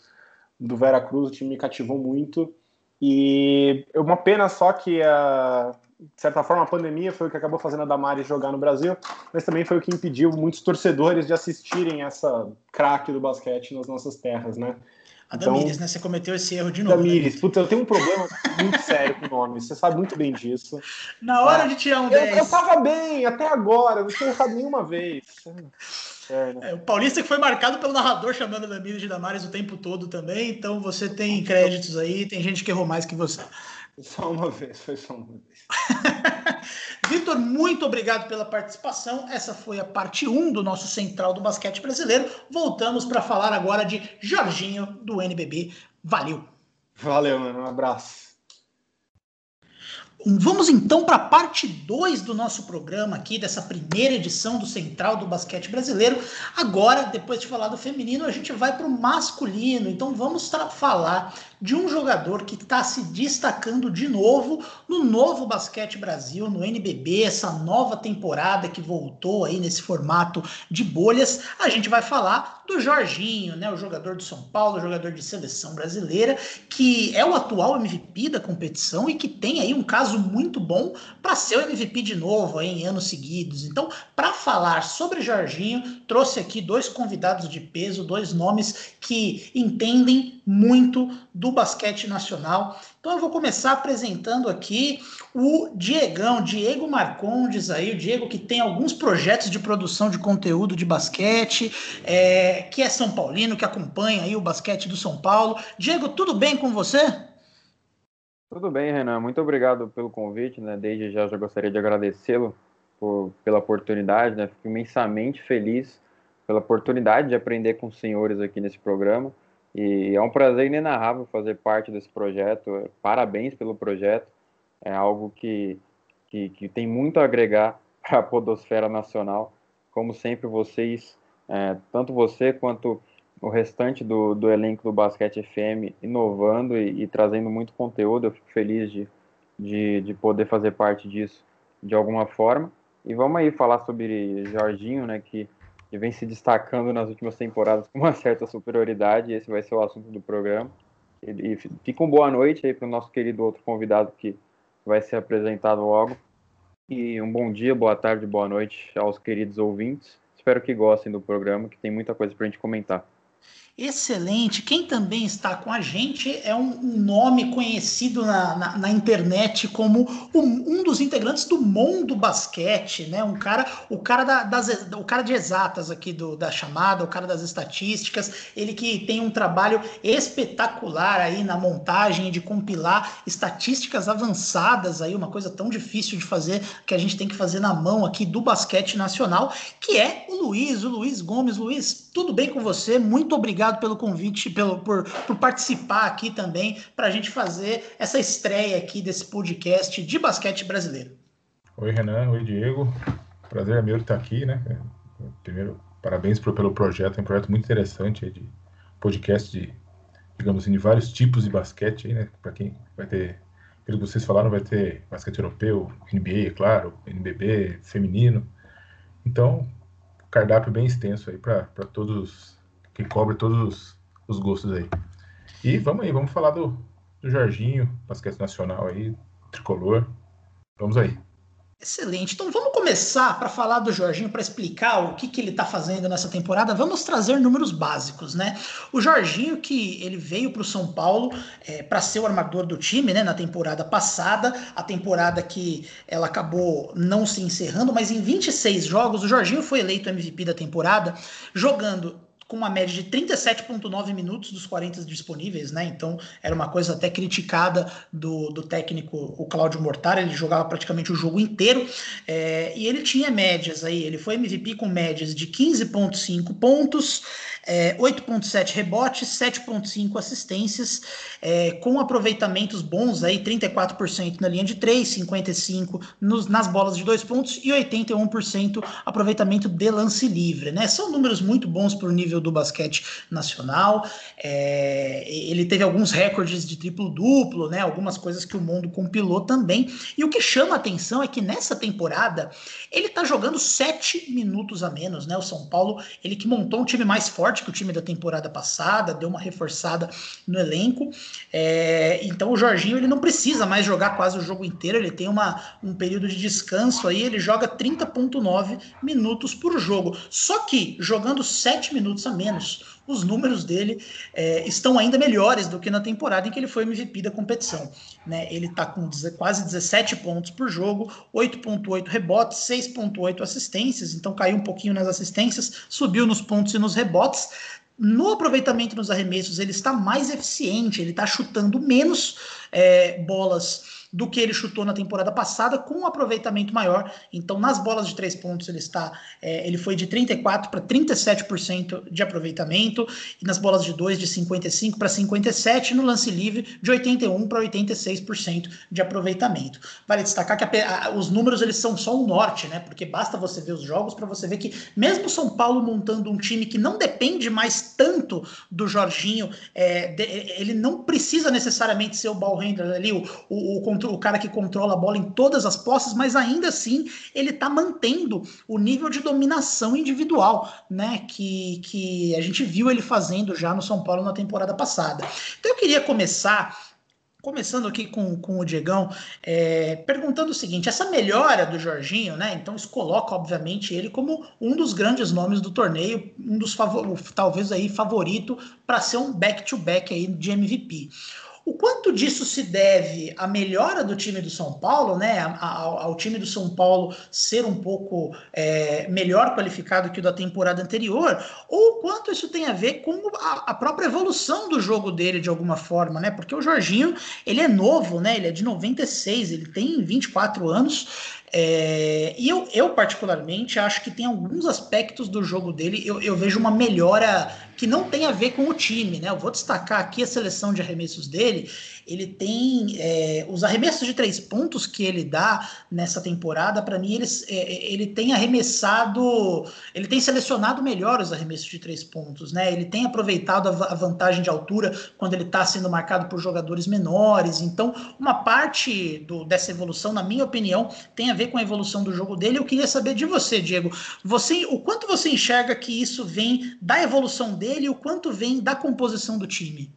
do Vera Cruz, o time me cativou muito. E é uma pena só que, uh, de certa forma, a pandemia foi o que acabou fazendo a Damares jogar no Brasil, mas também foi o que impediu muitos torcedores de assistirem essa craque do basquete nas nossas terras, né? A então, Damires, né? Você cometeu esse erro de novo. Damires, né? puta, eu tenho um problema muito sério com o nome, você sabe muito bem disso. Na hora ah, de tirar um 10. Eu, eu tava bem até agora, não tinha errado nenhuma vez. É, né? é, o Paulista que foi marcado pelo narrador chamando a Damires de Damares o tempo todo também, então você tem créditos aí, tem gente que errou mais que você. Só uma vez, foi só uma vez. Vitor, muito obrigado pela participação. Essa foi a parte 1 do nosso Central do Basquete Brasileiro. Voltamos para falar agora de Jorginho do NBB. Valeu. Valeu, mano. Um abraço. Vamos então para a parte 2 do nosso programa aqui, dessa primeira edição do Central do Basquete Brasileiro. Agora, depois de falar do feminino, a gente vai para o masculino. Então vamos falar de um jogador que está se destacando de novo no novo Basquete Brasil, no NBB, essa nova temporada que voltou aí nesse formato de bolhas. A gente vai falar do Jorginho, né, o jogador do São Paulo, jogador de seleção brasileira, que é o atual MVP da competição e que tem aí um caso muito bom para ser o MVP de novo aí, em anos seguidos. Então, para falar sobre Jorginho, trouxe aqui dois convidados de peso, dois nomes que entendem muito do basquete nacional. Então eu vou começar apresentando aqui o Diegão, Diego Marcondes aí, o Diego que tem alguns projetos de produção de conteúdo de basquete, é, que é São Paulino, que acompanha aí o basquete do São Paulo. Diego, tudo bem com você? Tudo bem, Renan. Muito obrigado pelo convite, né? Desde já já gostaria de agradecê-lo pela oportunidade, né? Fico imensamente feliz pela oportunidade de aprender com os senhores aqui nesse programa. E é um prazer inenarrável fazer parte desse projeto. Parabéns pelo projeto. É algo que, que, que tem muito a agregar para a podosfera nacional. Como sempre, vocês, é, tanto você quanto o restante do, do elenco do Basquete FM, inovando e, e trazendo muito conteúdo. Eu fico feliz de, de, de poder fazer parte disso de alguma forma. E vamos aí falar sobre Jorginho, né, que que vem se destacando nas últimas temporadas com uma certa superioridade. Esse vai ser o assunto do programa. E, e fica uma boa noite aí para o nosso querido outro convidado que vai ser apresentado logo. E um bom dia, boa tarde, boa noite aos queridos ouvintes. Espero que gostem do programa, que tem muita coisa para a gente comentar excelente. Quem também está com a gente é um, um nome conhecido na, na, na internet como um, um, dos integrantes do mundo basquete, né? Um cara, o cara da, das, o cara de exatas aqui do, da chamada, o cara das estatísticas, ele que tem um trabalho espetacular aí na montagem de compilar estatísticas avançadas aí, uma coisa tão difícil de fazer que a gente tem que fazer na mão aqui do basquete nacional, que é o Luiz, o Luiz Gomes. Luiz, tudo bem com você? Muito obrigado obrigado pelo convite, pelo, por, por participar aqui também, para a gente fazer essa estreia aqui desse podcast de basquete brasileiro. Oi, Renan. Oi, Diego. Prazer é meu estar aqui, né? Primeiro, parabéns pelo projeto. É um projeto muito interessante de podcast de, digamos assim, de vários tipos de basquete, aí, né? Para quem vai ter, pelo que vocês falaram, vai ter basquete europeu, NBA, é claro, NBB, feminino. Então, cardápio bem extenso aí para todos que cobre todos os, os gostos aí. E vamos aí, vamos falar do, do Jorginho, basquete nacional aí, tricolor. Vamos aí. Excelente. Então vamos começar para falar do Jorginho, para explicar o que, que ele está fazendo nessa temporada. Vamos trazer números básicos, né? O Jorginho, que ele veio para o São Paulo é, para ser o armador do time, né? Na temporada passada, a temporada que ela acabou não se encerrando, mas em 26 jogos, o Jorginho foi eleito MVP da temporada, jogando com uma média de 37,9 minutos dos 40 disponíveis, né? Então era uma coisa até criticada do, do técnico, o Cláudio Mortar, ele jogava praticamente o jogo inteiro, é, e ele tinha médias aí, ele foi MVP com médias de 15,5 pontos, é, 8,7 rebotes, 7,5 assistências, é, com aproveitamentos bons aí, 34% na linha de 3, 55% nos, nas bolas de dois pontos e 81% aproveitamento de lance livre, né? São números muito bons para o nível do basquete nacional. É, ele teve alguns recordes de triplo-duplo, né? Algumas coisas que o mundo compilou também. E o que chama a atenção é que nessa temporada ele está jogando sete minutos a menos, né? O São Paulo, ele que montou um time mais forte que o time da temporada passada, deu uma reforçada no elenco. É, então o Jorginho ele não precisa mais jogar quase o jogo inteiro, ele tem uma, um período de descanso aí, ele joga 30,9 minutos por jogo. Só que jogando 7 minutos a menos os números dele é, estão ainda melhores do que na temporada em que ele foi MVP da competição. Né? Ele está com quase 17 pontos por jogo, 8,8 rebotes, 6,8 assistências, então caiu um pouquinho nas assistências, subiu nos pontos e nos rebotes. No aproveitamento nos arremessos, ele está mais eficiente, ele está chutando menos é, bolas do que ele chutou na temporada passada, com um aproveitamento maior. Então, nas bolas de três pontos, ele está. É, ele foi de 34% para 37% de aproveitamento, e nas bolas de dois, de 55% para 57%, no lance livre, de 81% para 86% de aproveitamento. Vale destacar que a, a, os números eles são só o norte, né? Porque basta você ver os jogos para você ver que, mesmo São Paulo montando um time que não depende mais tanto do Jorginho, é, de, ele não precisa necessariamente ser o ball handler ali, o, o, o o cara que controla a bola em todas as posses, mas ainda assim ele está mantendo o nível de dominação individual, né? Que, que a gente viu ele fazendo já no São Paulo na temporada passada. Então eu queria começar Começando aqui com, com o Diegão, é, perguntando o seguinte: essa melhora do Jorginho, né? Então isso coloca, obviamente, ele como um dos grandes nomes do torneio, um dos talvez aí favorito para ser um back-to-back -back aí de MVP. O quanto disso se deve à melhora do time do São Paulo, né? Ao, ao time do São Paulo ser um pouco é, melhor qualificado que o da temporada anterior, ou quanto isso tem a ver com a, a, própria evolução do jogo dele de alguma forma, né? Porque o Jorginho, ele é novo, né? Ele é de 96, ele tem 24 anos. É, e eu, eu, particularmente, acho que tem alguns aspectos do jogo dele, eu, eu, vejo uma melhora que não tem a ver com o time, né? Eu vou destacar aqui a seleção de arremessos dele ele tem é, os arremessos de três pontos que ele dá nessa temporada, para mim, ele, é, ele tem arremessado, ele tem selecionado melhor os arremessos de três pontos, né? Ele tem aproveitado a vantagem de altura quando ele está sendo marcado por jogadores menores. Então, uma parte do, dessa evolução, na minha opinião, tem a ver com a evolução do jogo dele. Eu queria saber de você, Diego, você, o quanto você enxerga que isso vem da evolução dele e o quanto vem da composição do time?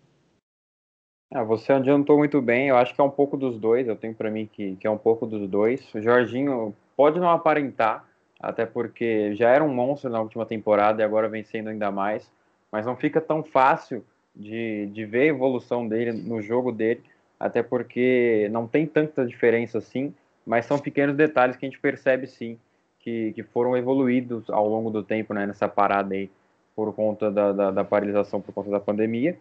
Ah, você adiantou muito bem, eu acho que é um pouco dos dois, eu tenho para mim que, que é um pouco dos dois. O Jorginho pode não aparentar, até porque já era um monstro na última temporada e agora vem sendo ainda mais, mas não fica tão fácil de, de ver a evolução dele no jogo dele, até porque não tem tanta diferença assim, mas são pequenos detalhes que a gente percebe sim, que, que foram evoluídos ao longo do tempo, né, nessa parada aí, por conta da, da, da paralisação por conta da pandemia.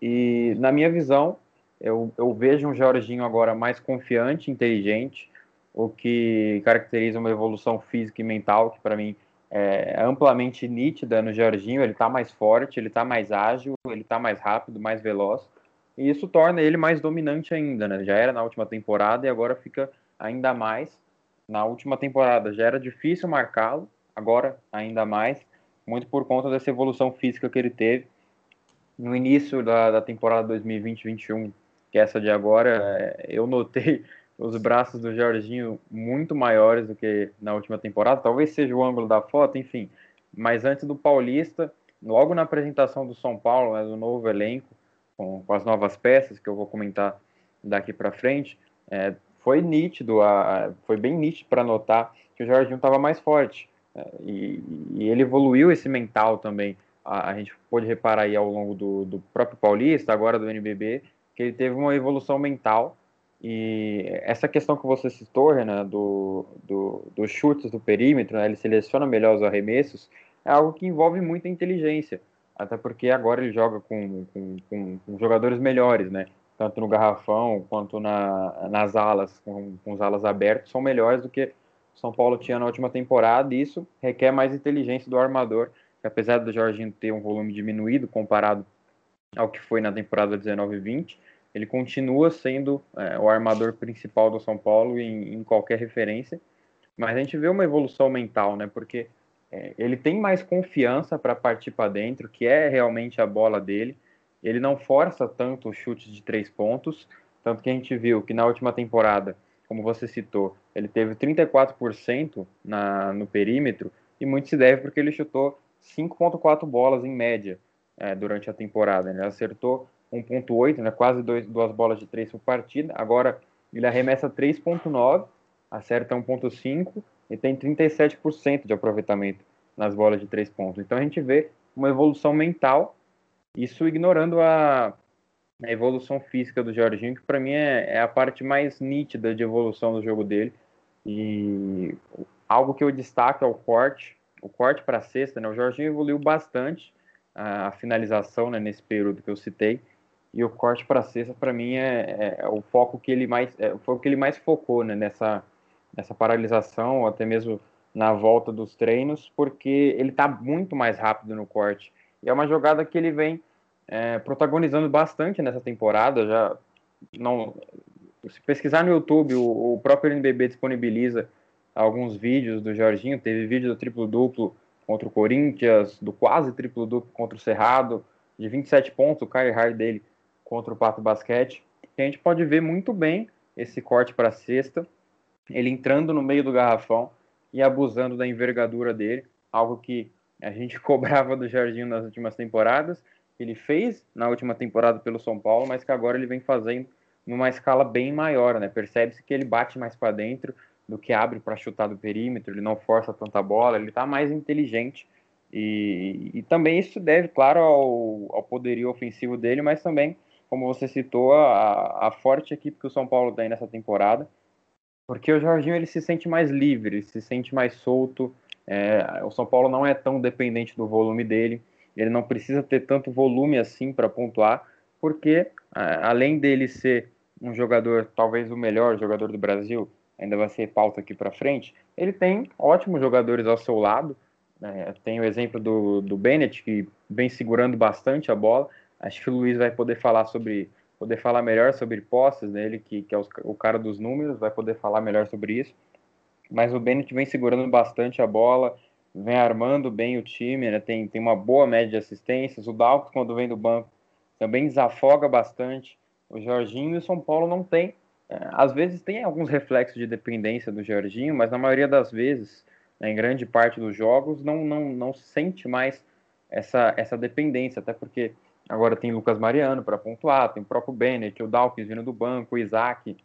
E, na minha visão, eu, eu vejo um Jorginho agora mais confiante, inteligente, o que caracteriza uma evolução física e mental que, para mim, é amplamente nítida no Jorginho. Ele está mais forte, ele está mais ágil, ele está mais rápido, mais veloz. E isso torna ele mais dominante ainda, né? Já era na última temporada e agora fica ainda mais. Na última temporada já era difícil marcá-lo, agora ainda mais, muito por conta dessa evolução física que ele teve no início da, da temporada 2020-21, que é essa de agora, é, eu notei os braços do Jorginho muito maiores do que na última temporada. Talvez seja o ângulo da foto, enfim. Mas antes do Paulista, logo na apresentação do São Paulo, né, do novo elenco, com, com, as novas peças que eu vou comentar daqui para frente, é, foi nítido, a, foi bem nítido para notar que o Jorginho estava mais forte. É, e, e, ele evoluiu esse mental também a, gente pôde reparar aí ao longo do, do próprio Paulista, agora do NBB, que ele teve uma evolução mental e essa questão que você citou, Renan, do, do, dos chutes do perímetro, né, ele seleciona melhor os arremessos, é algo que envolve muita inteligência. até porque agora ele joga com, com, com, com jogadores melhores, né? Tanto no garrafão quanto na, nas alas, com, com os alas abertos, são melhores do que São Paulo tinha na última temporada, e isso requer mais inteligência do armador, apesar do Jorginho ter um volume diminuído comparado ao que foi na temporada 19-20, ele continua sendo é, o armador principal do São Paulo em, em, qualquer referência, mas a gente vê uma evolução mental, né? Porque é, ele tem mais confiança para partir para dentro, que é realmente a bola dele. Ele não força tanto os chutes de três pontos, tanto que a gente viu que na última temporada, como você citou, ele teve 34% na, no perímetro, e muito se deve porque ele chutou 5,4 bolas em média é, durante a temporada. Ele acertou 1,8, né, quase dois, duas bolas de três por partida. Agora ele arremessa 3,9, acerta 1,5 e tem 37% de aproveitamento nas bolas de três pontos. Então a gente vê uma evolução mental, isso ignorando a, a evolução física do Jorginho, que para mim é, é, a parte mais nítida de evolução do jogo dele. E algo que eu destaco é o corte, o corte para a cesta. Né? O Jorginho evoluiu bastante a, a finalização né, nesse período que eu citei. E o corte para a cesta, para mim, é, é, o foco que ele mais é, foi o que ele mais focou né, nessa nessa paralisação, até mesmo na volta dos treinos, porque ele está muito mais rápido no corte. E é uma jogada que ele vem é, protagonizando bastante nessa temporada. Já não, se pesquisar no YouTube, o, o próprio NBB disponibiliza alguns vídeos do Jorginho. Teve vídeo do triplo duplo contra o Corinthians, do quase triplo duplo contra o Cerrado, de 27 pontos, o carry hard dele contra o Pato Basquete. A gente pode ver muito bem esse corte para a sexta ele entrando no meio do garrafão e abusando da envergadura dele, algo que a gente cobrava do Jardim nas últimas temporadas, ele fez na última temporada pelo São Paulo, mas que agora ele vem fazendo numa escala bem maior, né? Percebe-se que ele bate mais para dentro do que abre para chutar do perímetro, ele não força tanta bola, ele está mais inteligente e, e, também isso deve, claro, ao, ao, poderio ofensivo dele, mas também, como você citou, a, a forte equipe que o São Paulo tem nessa temporada porque o Jorginho ele se sente mais livre, se sente mais solto. É, o São Paulo não é tão dependente do volume dele. Ele não precisa ter tanto volume assim para pontuar, porque além dele ser um jogador, talvez o melhor jogador do Brasil, ainda vai ser pauta aqui para frente, ele tem ótimos jogadores ao seu lado. É, tem o exemplo do, do Bennett, que vem segurando bastante a bola. Acho que o Luiz vai poder falar sobre poder falar melhor sobre posses dele, que, que é o cara dos números, vai poder falar melhor sobre isso. Mas o Bennett vem segurando bastante a bola, vem armando bem o time, né? tem, tem uma boa média de assistências. O Dalton, quando vem do banco, também desafoga bastante. O Jorginho e o São Paulo não tem. É, às vezes tem alguns reflexos de dependência do Jorginho, mas na maioria das vezes, né, em grande parte dos jogos, não, não, não sente mais essa, essa dependência, até porque Agora tem Lucas Mariano para pontuar, tem o próprio Bennett, o Dawkins vindo do banco, o Isaac.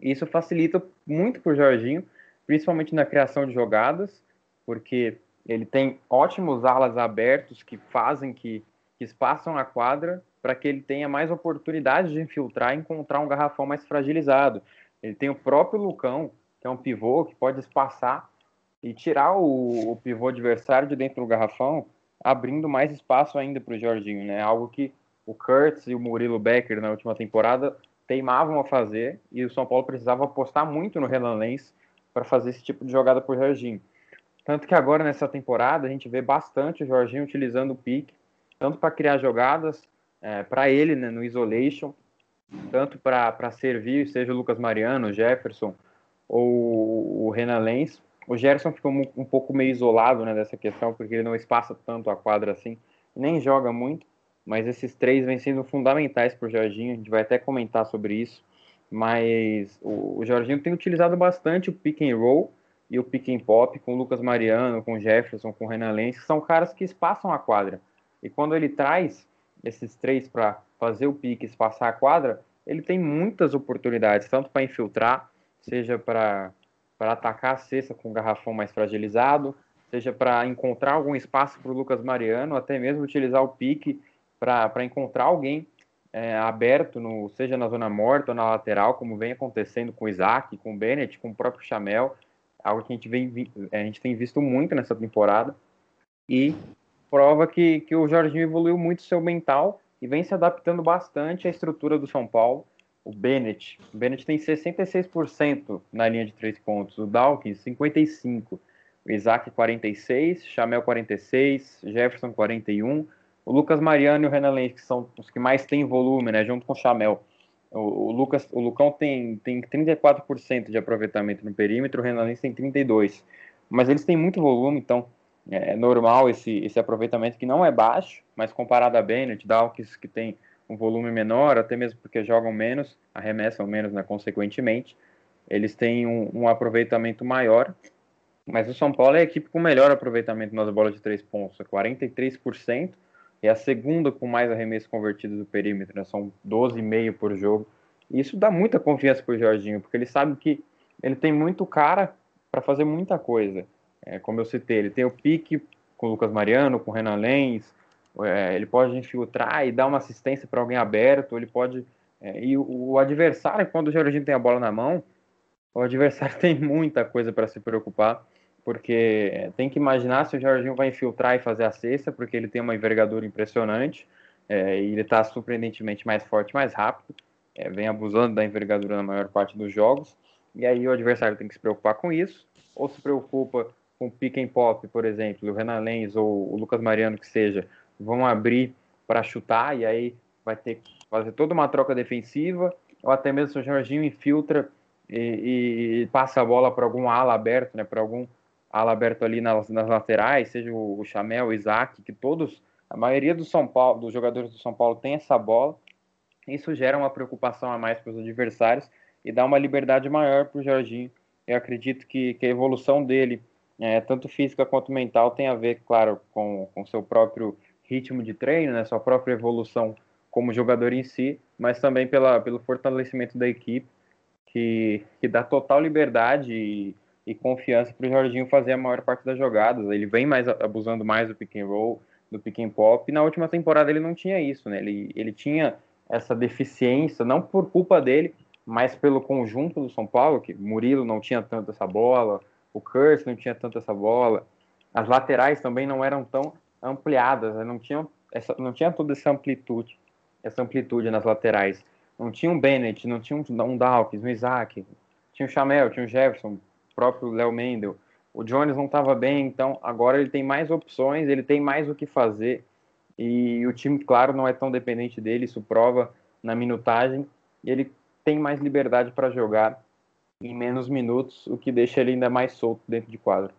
Isso facilita muito para o Jorginho, principalmente na criação de jogadas, porque ele tem ótimos alas abertos que fazem que, que espaçam a quadra para que ele tenha mais oportunidade de infiltrar e encontrar um garrafão mais fragilizado. Ele tem o próprio Lucão, que é um pivô que pode espaçar e tirar o, o pivô adversário de dentro do garrafão abrindo mais espaço ainda para o Jorginho, né? Algo que o Kurtz e o Murilo Becker na última temporada teimavam a fazer e o São Paulo precisava apostar muito no Renan Lenz para fazer esse tipo de jogada por Jorginho. Tanto que agora nessa temporada a gente vê bastante o Jorginho utilizando o pique, tanto para criar jogadas é, para ele né, no isolation, tanto para servir, seja o Lucas Mariano, o Jefferson ou o Renan Lenz, o Gerson ficou um pouco meio isolado né, dessa questão, porque ele não espaça tanto a quadra assim, nem joga muito, mas esses três vêm sendo fundamentais para o Jorginho, a gente vai até comentar sobre isso, mas o, o Jorginho tem utilizado bastante o pick and roll e o pick and pop com o Lucas Mariano, com o Jefferson, com o Renan Lenz, que são caras que espaçam a quadra, e quando ele traz esses três para fazer o pique, espaçar a quadra, ele tem muitas oportunidades, tanto para infiltrar, seja para atacar a cesta com um garrafão mais fragilizado, seja para encontrar algum espaço para o Lucas Mariano, até mesmo utilizar o pique para encontrar alguém é, aberto, no, seja na zona morta ou na lateral, como vem acontecendo com o Isaac, com o Bennett, com o próprio Chamel, algo que a gente, vem, a gente tem visto muito nessa temporada. E prova que, que o Jorginho evoluiu muito seu mental e vem se adaptando bastante à estrutura do São Paulo. O Bennett, o Bennett tem 66% na linha de três pontos, o Dawkins 55%, o Isaac 46%, Chamel 46%, Jefferson 41%, o Lucas Mariano e o Renan Lenz, que são os que mais têm volume, né, junto com o Chamel. O, o, Lucas, o Lucão tem, tem 34% de aproveitamento no perímetro, o Renan Lenz tem 32%. Mas eles têm muito volume, então é normal esse, esse aproveitamento que não é baixo, mas comparado a Bennett, Dawkins, que tem um volume menor, até mesmo porque jogam menos, arremessam menos, né, consequentemente, eles têm um, um, aproveitamento maior. Mas o São Paulo é a equipe com melhor aproveitamento nas bolas de três pontos, 43%, é a segunda com mais arremessos convertidos do perímetro, né, são 12,5 por jogo. E isso dá muita confiança para o Jorginho, porque ele sabe que ele tem muito cara para fazer muita coisa. É, como eu citei, ele tem o pique com o Lucas Mariano, com o Renan Lenz, é, ele pode infiltrar e dar uma assistência para alguém aberto, ele pode. É, e o, o, adversário, quando o Jorginho tem a bola na mão, o adversário tem muita coisa para se preocupar, porque tem que imaginar se o Jorginho vai infiltrar e fazer a cesta, porque ele tem uma envergadura impressionante, é, e ele está surpreendentemente mais forte, mais rápido, é, vem abusando da envergadura na maior parte dos jogos, e aí o adversário tem que se preocupar com isso, ou se preocupa com pick and pop, por exemplo, o Renan Lenz ou o Lucas Mariano que seja, vão abrir para chutar e aí vai ter que fazer toda uma troca defensiva, ou até mesmo se o Jorginho infiltra e, e passa a bola para algum ala aberto, né, para algum ala aberto ali nas, nas laterais, seja o, o Chamel, o Isaac, que todos, a maioria do São Paulo, dos jogadores do São Paulo tem essa bola, isso gera uma preocupação a mais para os adversários e dá uma liberdade maior para o Jorginho. Eu acredito que, que a evolução dele, é, tanto física quanto mental, tem a ver, claro, com o seu próprio ritmo de treino, né, sua própria evolução como jogador em si, mas também pela, pelo fortalecimento da equipe, que, que dá total liberdade e, e confiança para o Jorginho fazer a maior parte das jogadas. Ele vem mais abusando mais do pick and roll, do pick and pop. E na última temporada ele não tinha isso, né? Ele, ele tinha essa deficiência, não por culpa dele, mas pelo conjunto do São Paulo, que Murilo não tinha tanto essa bola, o Curse não tinha tanto essa bola, as laterais também não eram tão ampliadas, né? não tinham essa, não tinha toda essa amplitude, essa amplitude nas laterais. Não tinha um Bennett, não tinha um, um Dawkins, um Isaac, tinha o Chamel, tinha o Jefferson, o próprio Léo Mendel. O Jones não estava bem, então agora ele tem mais opções, ele tem mais o que fazer. E o time, claro, não é tão dependente dele, isso prova na minutagem. E ele tem mais liberdade para jogar em menos minutos, o que deixa ele ainda mais solto dentro de quadro.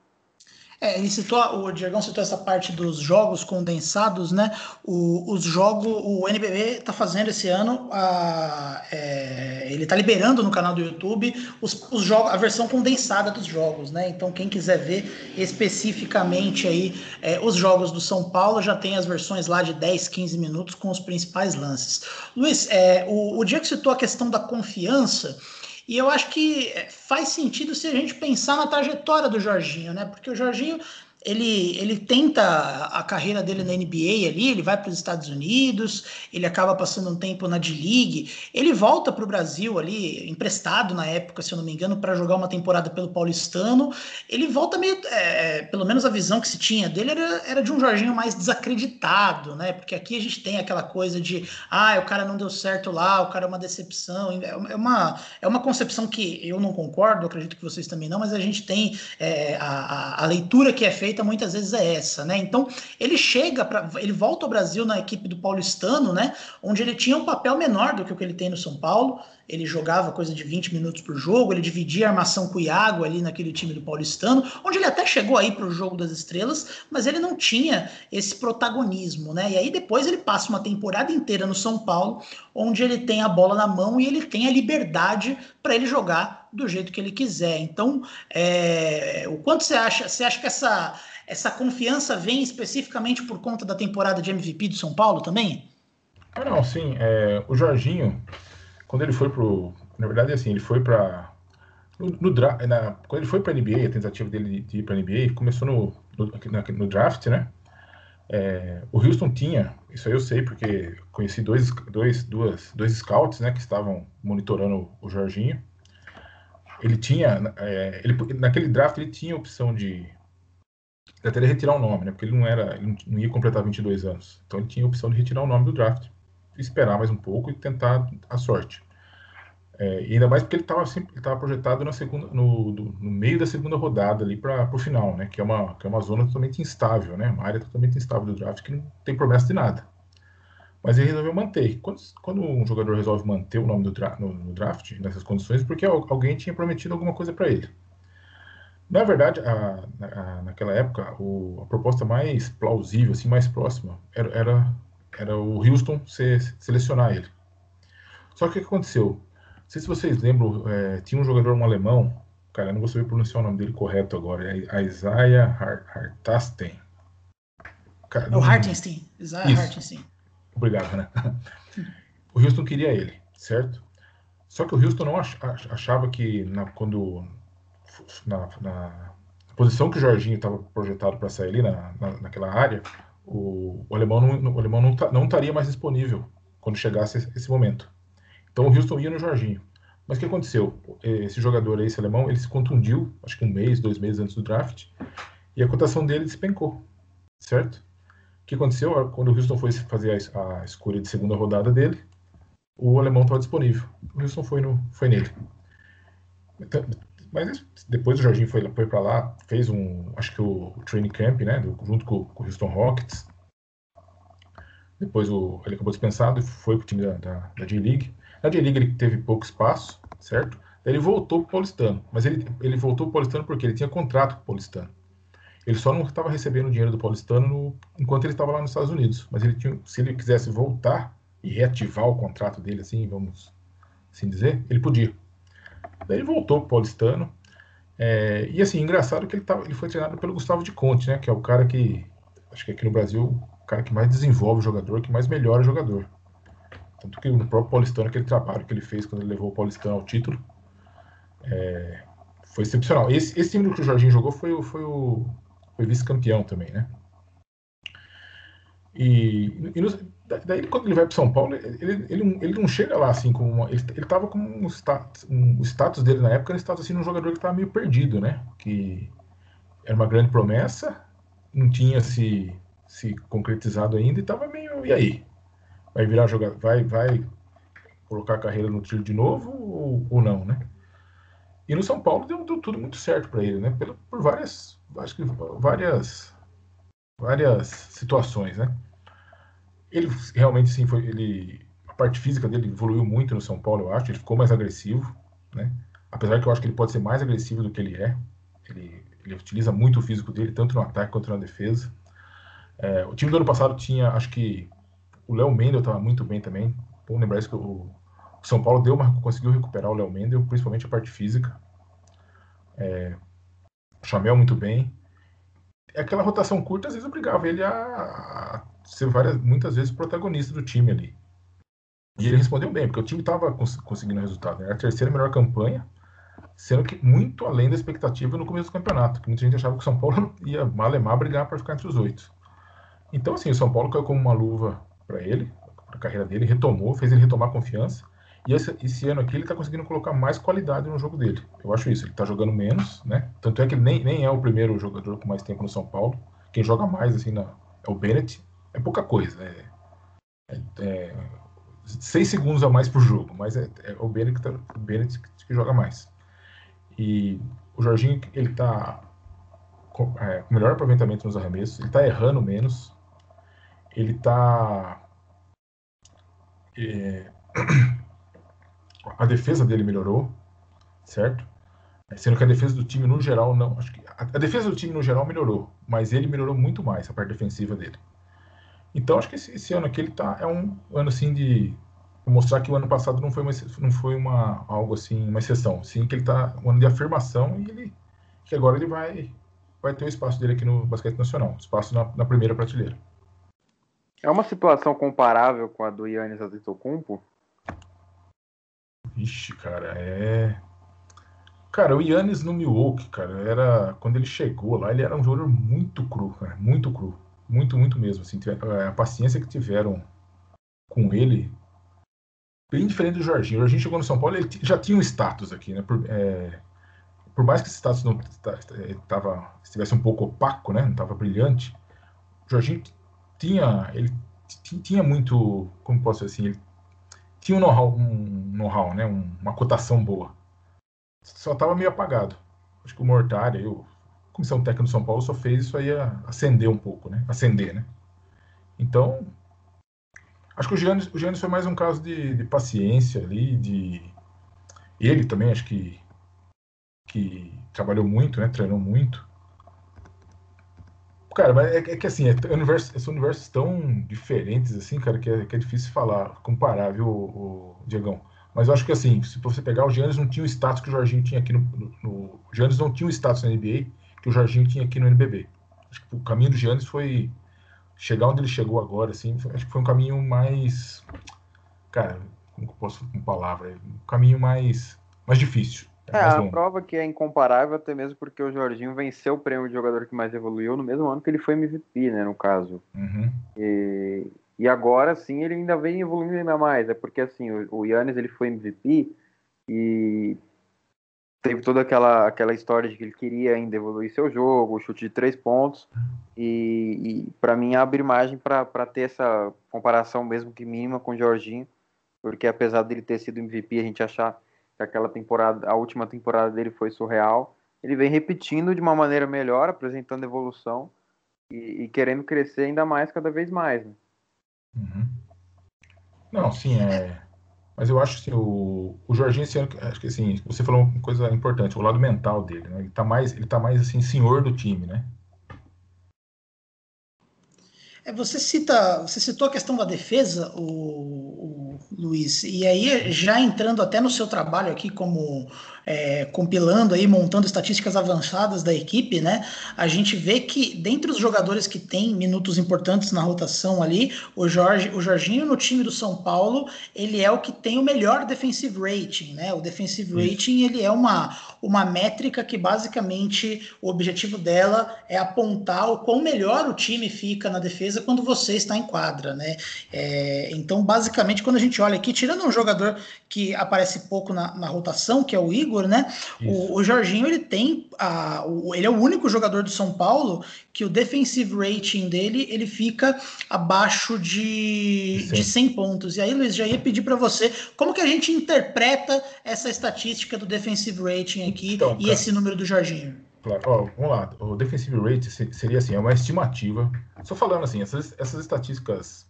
É, ele citou, o Diegão citou essa parte dos jogos condensados, né? O, os jogos, o NBB está fazendo esse ano, a, é, ele está liberando no canal do YouTube os, os jogos, a versão condensada dos jogos, né? Então quem quiser ver especificamente aí é, os jogos do São Paulo já tem as versões lá de 10, 15 minutos com os principais lances. Luiz, é, o, o Diego citou a questão da confiança. E eu acho que é, faz sentido se a gente pensar na trajetória do Jorginho, né? Porque o Jorginho ele, ele tenta a carreira dele na NBA ali, ele vai para os Estados Unidos, ele acaba passando um tempo na D-League, ele volta para o Brasil ali, emprestado na época, se eu não me engano, para jogar uma temporada pelo Paulistano. Ele volta meio, é, pelo menos a visão que se tinha dele era, era de um Jorginho mais desacreditado, né? Porque aqui a gente tem aquela coisa de, ah, o cara não deu certo lá, o cara é uma decepção. É uma, é uma concepção que eu não concordo, acredito que vocês também não, mas a gente tem é, a, a leitura que é feita muitas vezes é essa, né? Então ele chega para, ele volta ao Brasil na equipe do Paulistano, né? Onde ele tinha um papel menor do que o que ele tem no São Paulo. Ele jogava coisa de 20 minutos por jogo, ele dividia a armação com o Iago ali naquele time do Paulistano, onde ele até chegou aí para o jogo das estrelas, mas ele não tinha esse protagonismo, né? E aí depois ele passa uma temporada inteira no São Paulo, onde ele tem a bola na mão e ele tem a liberdade para ele jogar do jeito que ele quiser. Então, é, o quanto você acha? Você acha que essa, essa confiança vem especificamente por conta da temporada de MVP do São Paulo também? Ah, não, sim. É, o Jorginho, quando ele foi pro. Na verdade, assim, ele foi para no, no na, quando ele foi para a NBA, a tentativa dele de ir para a NBA, começou no, no, no draft, né? É, o Houston tinha, isso aí eu sei porque conheci dois, dois, duas, dois scouts né, que estavam monitorando o Jorginho. Ele tinha, é, ele, naquele draft ele tinha a opção de, teria retirar o nome, né? Porque ele não era, ele não ia completar 22 anos. Então ele tinha a opção de retirar o nome do draft, esperar mais um pouco e tentar a sorte. É, ainda mais porque ele estava ele tava projetado na segunda, no, do, no meio da segunda rodada ali para o final, né? Que é, uma, que é uma zona totalmente instável, né? Uma área totalmente instável do draft que não tem promessa de nada. Mas ele resolveu manter. Quando, quando um jogador resolve manter o nome do dra no, no, draft, nessas condições, porque alguém tinha prometido alguma coisa para ele. Na verdade, a, a, naquela época, o, a proposta mais plausível, assim, mais próxima, era, era, era o Houston se, selecionar ele. Só que o que aconteceu? Não sei se vocês lembram, é, tinha um jogador, um alemão, cara, eu não vou saber pronunciar o nome dele correto agora, é Isaiah Hartasten. É o Hartenstein, Isaiah Hartenstein. Obrigado, Renan. O Houston queria ele, certo? Só que o Houston não achava que na, quando na, na posição que o Jorginho estava projetado para sair ali na, na, naquela área, o, o alemão, não, o alemão não, não estaria mais disponível quando chegasse esse momento. Então o Houston ia no Jorginho. Mas o que aconteceu? Esse jogador aí, esse alemão, ele se contundiu, acho que um mês, dois meses antes do draft, e a cotação dele despencou, certo? O que aconteceu? Quando o Houston foi fazer a, a escolha de segunda rodada dele, o alemão estava disponível. O Houston foi, no, foi nele. Mas depois o Jorginho foi, foi para lá, fez um, acho que o, training camp, né, do, junto com, com, o Houston Rockets. Depois o, ele acabou dispensado e foi para o time da, da, da J-League. Na J-League ele teve pouco espaço, certo? Ele voltou para o Paulistano, mas ele, ele voltou para o Paulistano porque ele tinha contrato com o Paulistano. Ele só não estava recebendo dinheiro do Paulistano no, enquanto ele estava lá nos Estados Unidos. Mas ele tinha, se ele quisesse voltar e reativar o contrato dele, assim, vamos assim dizer, ele podia. Daí ele voltou para o Paulistano. É, e assim, engraçado que ele, tava, ele foi treinado pelo Gustavo de Conte, né? Que é o cara que, acho que aqui no Brasil, o cara que mais desenvolve o jogador, que mais melhora o jogador. Tanto que no próprio Paulistano, aquele trabalho que ele fez quando ele levou o Paulistano ao título, é, foi excepcional. Esse, esse time que o Jorginho jogou foi, foi o vice-campeão também, né? E, e daí, quando ele vai para São Paulo, ele, ele, ele não chega lá assim com uma, ele, ele tava com um status, um, o status dele na época, ele estava assim um jogador que estava meio perdido, né? Que era uma grande promessa, não tinha se, se concretizado ainda e estava meio e aí? Vai virar jogador, vai vai colocar a carreira no tiro de novo ou, ou não, né? E no São Paulo deu, deu tudo muito certo para ele, né? Por, por várias, acho que várias, várias situações, né? Ele realmente sim foi, ele, a parte física dele evoluiu muito no São Paulo, eu acho. Ele ficou mais agressivo, né? Apesar que eu acho que ele pode ser mais agressivo do que ele é. Ele, ele utiliza muito o físico dele, tanto no ataque quanto na defesa. É, o time do ano passado tinha, acho que o Léo Mendel estava muito bem também. Bom lembrar isso que o, São Paulo deu uma, conseguiu recuperar o Léo Mendel, principalmente a parte física. É, o Chamel muito bem. Aquela rotação curta às vezes obrigava ele a, a ser várias, muitas vezes protagonista do time ali. E ele respondeu bem, porque o time estava cons conseguindo resultado. Era a terceira melhor campanha, sendo que muito além da expectativa no começo do campeonato. Que muita gente achava que o São Paulo ia malemar brigar para ficar entre os oito. Então, assim, o São Paulo caiu como uma luva para ele, para a carreira dele, retomou, fez ele retomar confiança. E esse, esse ano aqui ele está conseguindo colocar mais qualidade no jogo dele. Eu acho isso. Ele está jogando menos, né? Tanto é que ele nem, nem é o primeiro jogador com mais tempo no São Paulo. Quem joga mais assim na, é o Bennett. É pouca coisa. É, é, é seis segundos a mais por jogo, mas é, é o Bennett, que, tá, o Bennett que, que joga mais. E o Jorginho ele está com, é, melhor aproveitamento nos arremessos. Ele está errando menos. Ele está é, a defesa dele melhorou, certo? Sendo que a defesa do time no geral não. Acho que a, a, defesa do time no geral melhorou, mas ele melhorou muito mais a parte defensiva dele. Então acho que esse, esse ano aqui ele tá é um ano assim de mostrar que o ano passado não foi uma, não foi uma algo assim uma exceção, sim que ele tá um ano de afirmação e ele que agora ele vai vai ter o espaço dele aqui no basquete nacional, espaço na, na primeira prateleira. É uma situação comparável com a do Yannis Antetokounmpo? Ixi, cara, é. Cara, o Yannis no Milwaukee, cara, era. Quando ele chegou lá, ele era um jogador muito cru, cara, muito cru. Muito, muito mesmo. Assim, a paciência que tiveram com ele. Bem diferente do Jorginho. O Jorginho chegou no São Paulo, ele já tinha um status aqui, né? Por, é, por mais que esse status não tava, estivesse um pouco opaco, né, não estava brilhante, o Jorginho tinha, ele tinha muito, como posso dizer assim, ele tinha um know-how, um know né, uma cotação boa. Só estava meio apagado. Acho que o Mortari, eu, comissão técnica do São Paulo, só fez isso aí acender um pouco, né, acender, né. Então, acho que o Giannis, o Giannis foi mais um caso de, de paciência ali, de ele também acho que que trabalhou muito, né? Treinou muito. Cara, mas é, é que assim, é, universo, são universos tão diferentes, assim, cara, que é, que é difícil falar, comparar, viu, o, o Diegão? Mas eu acho que assim, se você pegar o Giannis não tinha o status que o Jorginho tinha aqui no, no, no. O Giannis não tinha o status na NBA que o Jorginho tinha aqui no NBB. Acho que o caminho do Giannis foi chegar onde ele chegou agora, assim, acho que foi um caminho mais. Cara, como posso com palavra? Um caminho mais, mais difícil. É, a prova que é incomparável, até mesmo porque o Jorginho venceu o prêmio de jogador que mais evoluiu no mesmo ano que ele foi MVP, né, no caso. Uhum. E, e agora sim ele ainda vem evoluindo ainda mais, é porque assim, o, o Yannis ele foi MVP e teve toda aquela, aquela história de que ele queria ainda evoluir seu jogo, o chute de três pontos, e, e para mim abre margem para ter essa comparação mesmo que mínima com o Jorginho, porque apesar dele ter sido MVP, a gente achar aquela temporada, a última temporada dele foi surreal. Ele vem repetindo de uma maneira melhor, apresentando evolução e, e querendo crescer ainda mais, cada vez mais. Né? Uhum. Não, sim, é. Mas eu acho que assim, o, o Jorginho esse ano, acho que assim, você falou uma coisa importante, o lado mental dele, né? Ele tá mais, ele tá mais assim, senhor do time, né? É, você cita, você citou a questão da defesa, o, o Luiz, e aí já entrando até no seu trabalho aqui como é, compilando aí, montando estatísticas avançadas da equipe, né? A gente vê que dentre os jogadores que têm minutos importantes na rotação ali, o Jorge, o Jorginho no time do São Paulo, ele é o que tem o melhor defensive rating, né? O defensive Isso. rating, ele é uma, uma métrica que basicamente o objetivo dela é apontar o quão melhor o time fica na defesa quando você está em quadra, né? É, então, basicamente, quando a gente olha aqui, tirando um jogador que aparece pouco na, na rotação, que é o Igor, né? O, o, Jorginho ele tem a, o, ele é o único jogador do São Paulo que o defensive rating dele ele fica abaixo de, de 100 pontos. E aí, Luiz, já ia pedir para você como que a gente interpreta essa estatística do defensive rating aqui então, e cara, esse número do Jorginho. Claro, ó, vamos lá. O defensive rating seria assim, é uma estimativa. Só falando assim, essas, essas estatísticas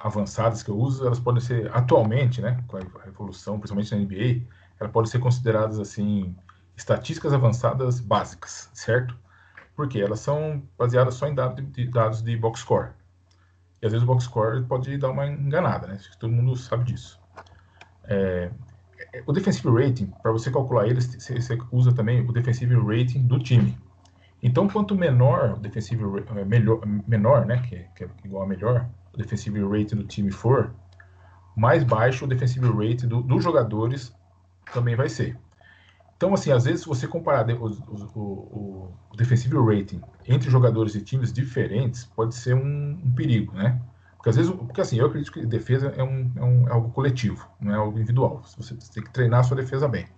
avançadas que eu uso, elas podem ser atualmente, né, com a evolução, principalmente na NBA, ela pode ser consideradas assim estatísticas avançadas básicas, certo? Porque elas são baseadas só em dados de, dados de box score. E às vezes o box score pode dar uma enganada, né? Todo mundo sabe disso. É, o defensive rating, para você calcular ele, você usa também o defensive rating do time. Então, quanto menor o defensive é, melhor, menor, né, que, que é igual a melhor, o defensive rating do time for, mais baixo o defensive rating do, dos jogadores também vai ser. Então, assim, às vezes, se você comparar o, o, o, defensive rating entre jogadores e times diferentes, pode ser um, um, perigo, né? Porque às vezes, porque assim, eu acredito que defesa é, um, é, um, é algo coletivo, não é algo individual. Você tem que treinar a sua defesa bem.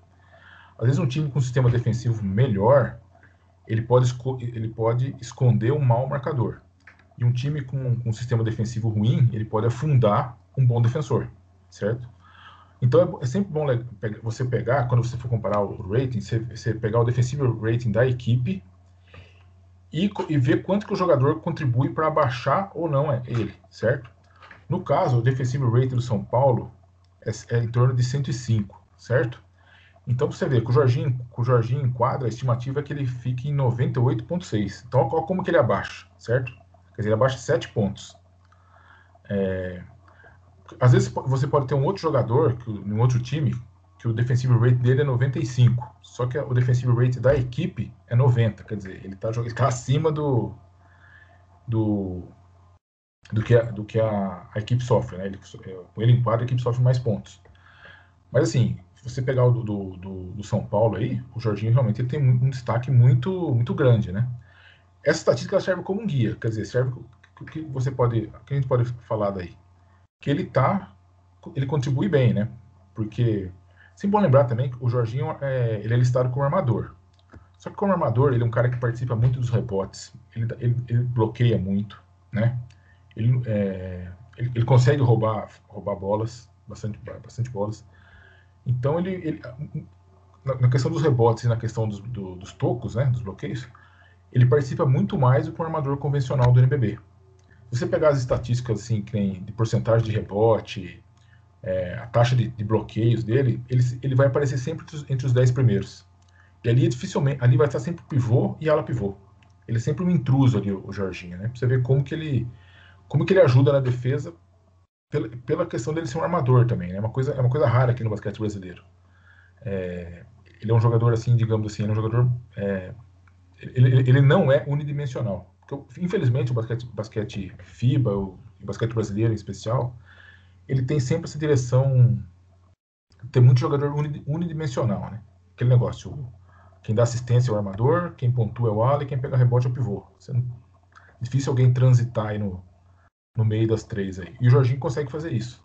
Às vezes, um time com um sistema defensivo melhor, ele pode, ele pode esconder um mau marcador. E um time com, com um sistema defensivo ruim, ele pode afundar um bom defensor, certo? Então é, é sempre bom você pegar, quando você for comparar o rating, você, pegar o defensive rating da equipe e, e ver quanto que o jogador contribui para abaixar ou não é ele, certo? No caso, o defensive rating do São Paulo é, é em torno de 105, certo? Então você vê que o Jorginho, com o Jorginho em quadra, a estimativa é que ele fique em 98,6. Então como que ele abaixa, certo? Quer dizer, ele abaixa 7 pontos. É, às vezes você pode ter um outro jogador, que, um outro time, que o defensive rate dele é 95. Só que o defensive rate da equipe é 90. Quer dizer, ele está tá acima do, do, do que, a, do que a, a equipe sofre. Né? Ele, com ele em quadro, a equipe sofre mais pontos. Mas assim, se você pegar o do, do, do São Paulo aí, o Jorginho realmente tem um destaque muito, muito grande, né? Essa estatística serve como um guia, quer dizer, serve o que você pode, que a gente pode falar daí? que ele tá, ele contribui bem, né? Porque sempre bom lembrar também que o Jorginho é, ele é listado como armador. Só que como armador, ele é um cara que participa muito dos rebotes, ele, ele, ele bloqueia muito, né? Ele, é, ele, ele, consegue roubar, roubar bolas, bastante, bastante bolas. Então ele, ele na, na, questão dos rebotes e na questão dos, do, dos tocos, né, dos bloqueios, ele participa muito mais do que um armador convencional do NBB. Se você pegar as estatísticas assim, de porcentagem de rebote, é, a taxa de, de, bloqueios dele, ele, ele vai aparecer sempre entre os, entre os 10 primeiros. E ali dificilmente, ali vai estar sempre pivô e ala pivô. Ele é sempre um intruso ali, o, Jorginho, né? Pra você ver como que ele, como que ele ajuda na defesa pela, pela questão dele ser um armador também, né? É uma coisa, é uma coisa rara aqui no basquete brasileiro. É, ele é um jogador assim, digamos assim, é um jogador, é, ele, ele não é unidimensional. Infelizmente, o basquete, basquete FIBA, o, basquete brasileiro em especial, ele tem sempre essa direção, tem muito jogador unidimensional, né? Aquele negócio, quem dá assistência é o armador, quem pontua é o ala e quem pega rebote é o pivô. Não, difícil alguém transitar aí no, no meio das três aí. E o Jorginho consegue fazer isso.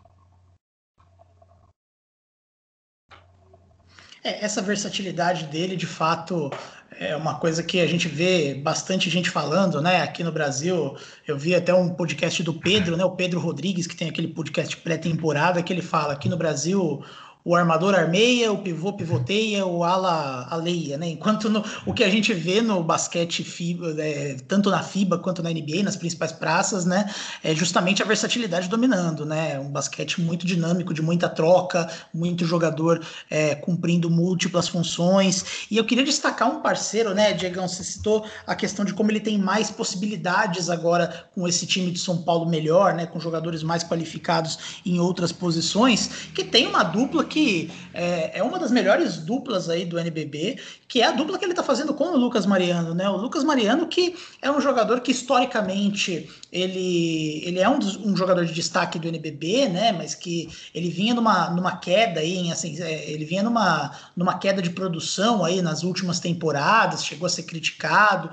É, essa versatilidade dele, de fato, é uma coisa que a gente vê bastante gente falando, né? Aqui no Brasil, eu vi até um podcast do Pedro, né? O Pedro Rodrigues, que tem aquele podcast pré-temporada, que ele fala aqui no Brasil o armador armeia, o pivô pivoteia, o ala aleia, né? Enquanto no, o que a gente vê no basquete FIBA, é, tanto na FIBA quanto na NBA, nas principais praças, né? É justamente a versatilidade dominando, né? Um basquete muito dinâmico, de muita troca, muito jogador é, cumprindo múltiplas funções. E eu queria destacar um parceiro, né, Diegão? Você citou a questão de como ele tem mais possibilidades agora com esse time de São Paulo melhor, né? Com jogadores mais qualificados em outras posições, que tem uma dupla que que é, é, uma das melhores duplas aí do NBB, que é a dupla que ele está fazendo com o Lucas Mariano, né? O Lucas Mariano que é um jogador que historicamente ele, ele é um, um jogador de destaque do NBB, né? Mas que ele vinha numa, numa queda aí, assim, é, ele vinha numa, numa queda de produção aí nas últimas temporadas, chegou a ser criticado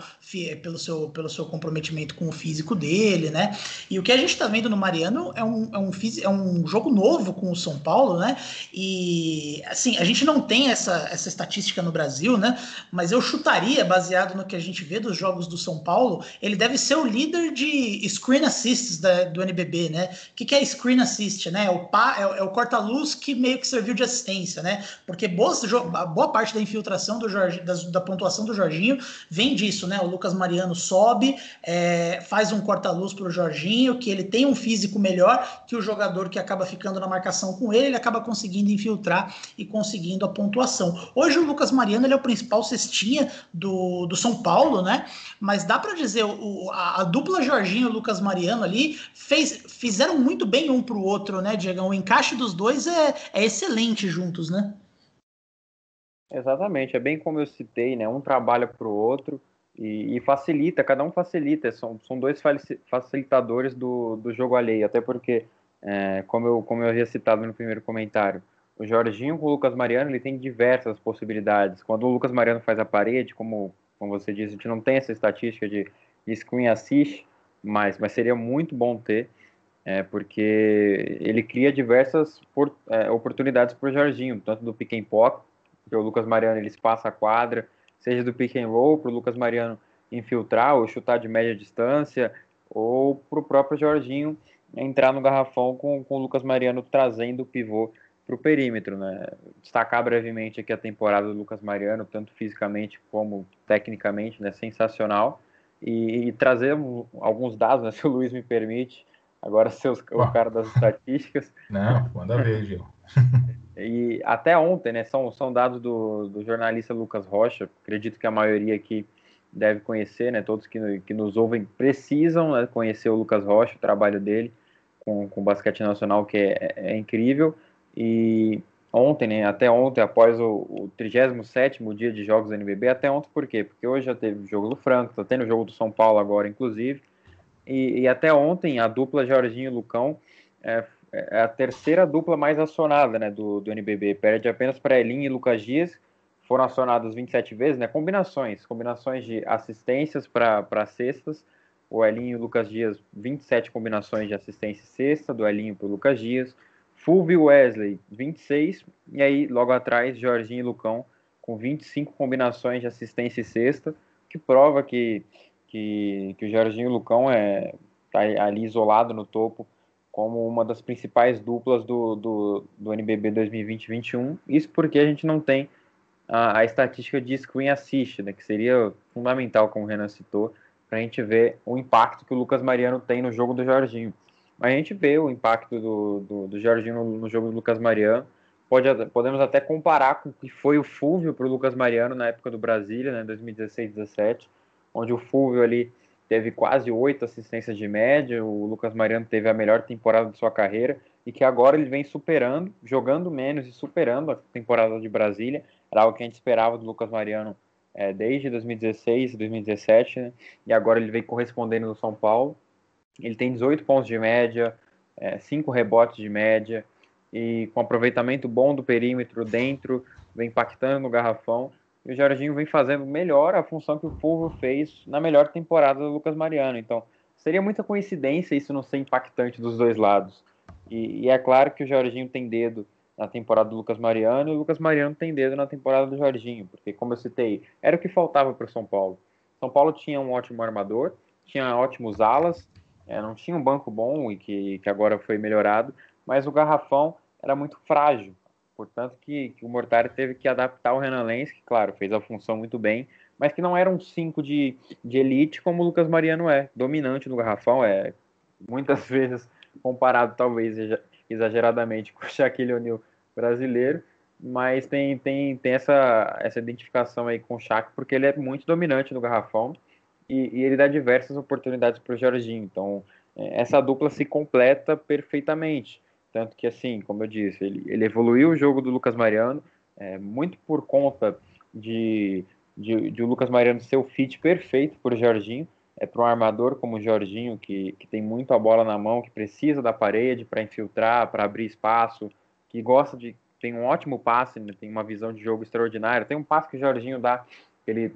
pelo seu, pelo seu comprometimento com o físico dele, né? E o que a gente está vendo no Mariano é um, é, um, é um jogo novo com o São Paulo, né? E assim, a gente não tem essa, essa estatística no Brasil, né? Mas eu chutaria, baseado no que a gente vê dos jogos do São Paulo, ele deve ser o líder de screen assists da, do NBB, né? O que, que é screen assist, né? É o, pa, é, é o corta-luz que meio que serviu de assistência, né? Porque boa, boa parte da infiltração do Jorge, da, da pontuação do Jorginho vem disso, né? O Lucas Mariano sobe, é, faz um corta-luz para o Jorginho, que ele tem um físico melhor que o jogador que acaba ficando na marcação com ele, ele acaba conseguindo infiltrar e conseguindo a pontuação. Hoje o Lucas Mariano ele é o principal cestinha do, do São Paulo, né? Mas dá para dizer, o, a, a, dupla Jorginho e Lucas Mariano ali fez, fizeram muito bem um para o outro, né, Diego? O encaixe dos dois é, é excelente juntos, né? Exatamente, é bem como eu citei, né? Um trabalha para o outro e, e, facilita, cada um facilita, são, são dois facilitadores do, do jogo alheio, até porque, é, como, eu, como eu havia citado no primeiro comentário, o Jorginho com o Lucas Mariano ele tem diversas possibilidades. Quando o Lucas Mariano faz a parede, como, como você disse, a gente não tem essa estatística de, de screen assist, mas, mas seria muito bom ter, é, porque ele cria diversas por, é, oportunidades para o Jorginho, tanto do pick and pop, que o Lucas Mariano ele espaça a quadra, seja do pick and roll para o Lucas Mariano infiltrar ou chutar de média distância, ou para o próprio Jorginho entrar no garrafão com, com o Lucas Mariano trazendo o pivô para o perímetro, né? Destacar brevemente aqui a temporada do Lucas Mariano, tanto fisicamente como tecnicamente, né? Sensacional. E, e trazer alguns dados, né? Se o Luiz me permite, agora ser o cara das estatísticas. Não, manda ver, Gil. e até ontem, né? São, são dados do, do jornalista Lucas Rocha, acredito que a maioria aqui deve conhecer, né? Todos que, que nos ouvem precisam né, conhecer o Lucas Rocha, o trabalho dele com, com o basquete nacional, que é, é incrível. E ontem, né, até ontem, após o, o 37 dia de jogos da NBB, até ontem por quê? Porque hoje já teve o jogo do Franco, tá tendo o jogo do São Paulo agora, inclusive, e, e até ontem a dupla Jorginho e Lucão é, é, a terceira dupla mais acionada né, do, do NBB, perde apenas para Elin e Lucas Dias, foram acionados 27 vezes, né, combinações, combinações de assistências para cestas, o Elinho e o Lucas Dias, 27 combinações de assistência e cesta, do Elinho para o Lucas Dias, Fulvio Wesley, 26. E aí, logo atrás, Jorginho e Lucão, com 25 combinações de assistência e cesta, que prova que, que, que o Jorginho e o Lucão é tá ali isolado no topo como uma das principais duplas do, do, do NBB 2020-21. Isso porque a gente não tem a, a estatística de screen assist, né, que seria fundamental, como o Renan citou, para a gente ver o impacto que o Lucas Mariano tem no jogo do Jorginho. A gente vê o impacto do, do, do Jorginho no, no, jogo do Lucas Mariano. Pode, podemos até comparar com o que foi o Fúvio para o Lucas Mariano na época do Brasília, né, 2016-17, onde o Fúvio ali teve quase oito assistências de média, o Lucas Mariano teve a melhor temporada de sua carreira e que agora ele vem superando, jogando menos e superando a temporada de Brasília. Era algo que a gente esperava do Lucas Mariano é, desde 2016, 2017, né? e agora ele vem correspondendo no São Paulo. Ele tem 18 pontos de média, é, 5 rebotes de média, e com aproveitamento bom do perímetro dentro, vem impactando no garrafão. E o Jorginho vem fazendo melhor a função que o Fulvio fez na melhor temporada do Lucas Mariano. Então, seria muita coincidência isso não ser impactante dos dois lados. E, e é claro que o Jorginho tem dedo na temporada do Lucas Mariano e o Lucas Mariano tem dedo na temporada do Jorginho, porque, como eu citei, era o que faltava para o São Paulo. São Paulo tinha um ótimo armador, tinha ótimos alas, é, não tinha um banco bom e que, que agora foi melhorado, mas o garrafão era muito frágil. Portanto, que, que o Mortari teve que adaptar o Renan Lenz, que, claro, fez a função muito bem, mas que não era um 5 de, de elite como o Lucas Mariano é, dominante no garrafão, é muitas vezes comparado, talvez, exageradamente com o Shaquille O'Neal brasileiro, mas tem, tem, tem essa, essa identificação aí com o Shaq, porque ele é muito dominante no garrafão e, e ele dá diversas oportunidades para o Jorginho. Então, é, essa dupla se completa perfeitamente. Tanto que, assim, como eu disse, ele, ele evoluiu o jogo do Lucas Mariano, é, muito por conta de, de, de, o Lucas Mariano ser o fit perfeito para o Jorginho. É para um armador como o Jorginho, que, que tem muito a bola na mão, que precisa da parede para infiltrar, para abrir espaço, que gosta de. tem um ótimo passe, né, tem uma visão de jogo extraordinária. Tem um passe que o Jorginho dá, ele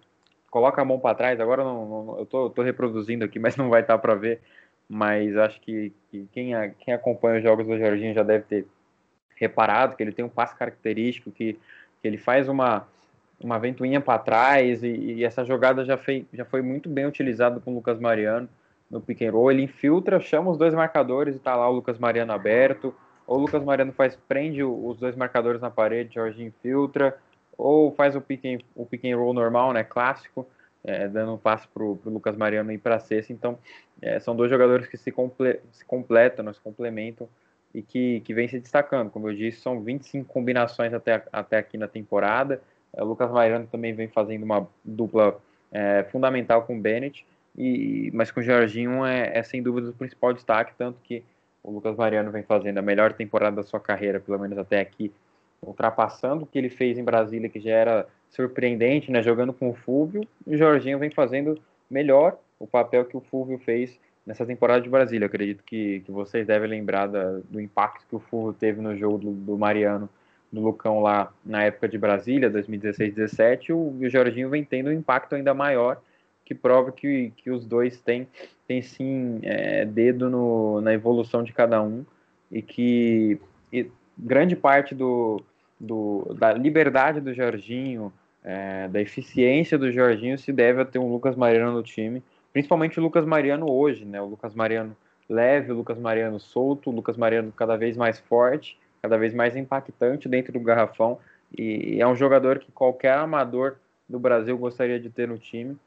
coloca a mão para trás. Agora não, não, eu tô, tô reproduzindo aqui, mas não vai estar para ver mas acho que, que quem, a, quem acompanha os jogos do Jorginho já deve ter reparado que ele tem um passe característico, que, que ele faz uma, uma ventoinha para trás, e, e, essa jogada já foi, já foi muito bem utilizada com o Lucas Mariano no pick and roll. Ele infiltra, chama os dois marcadores e está lá o Lucas Mariano aberto. Ou o Lucas Mariano faz, prende os dois marcadores na parede, Jorginho infiltra, ou faz o pick and, o pick and roll normal, né, clássico, é, dando um passe para o Lucas Mariano ir para a cesta. Então, é, são dois jogadores que se, comple se completam, se complementam e que, que vem se destacando. Como eu disse, são 25 combinações até, até aqui na temporada. É, o Lucas Mariano também vem fazendo uma dupla é, fundamental com o Bennett, e, mas com o Jorginho é, é sem dúvida o principal destaque, tanto que o Lucas Mariano vem fazendo a melhor temporada da sua carreira, pelo menos até aqui, ultrapassando o que ele fez em Brasília, que já era surpreendente, né, jogando com o Fúvio, e o Jorginho vem fazendo melhor o papel que o Fulvio fez nessa temporada de Brasília. Acredito que, que vocês devem lembrar da, do impacto que o Fulvio teve no jogo do, do, Mariano, do Lucão lá na época de Brasília, 2016-17, o, o Jorginho vem tendo um impacto ainda maior, que prova que, que os dois têm, têm sim é, dedo no, na evolução de cada um e que e grande parte do, do, da liberdade do Jorginho, é, da eficiência do Jorginho se deve a ter um Lucas Mariano no time, principalmente o Lucas Mariano hoje, né? O Lucas Mariano leve, o Lucas Mariano solto, o Lucas Mariano cada vez mais forte, cada vez mais impactante dentro do garrafão e é um jogador que qualquer amador do Brasil gostaria de ter no time.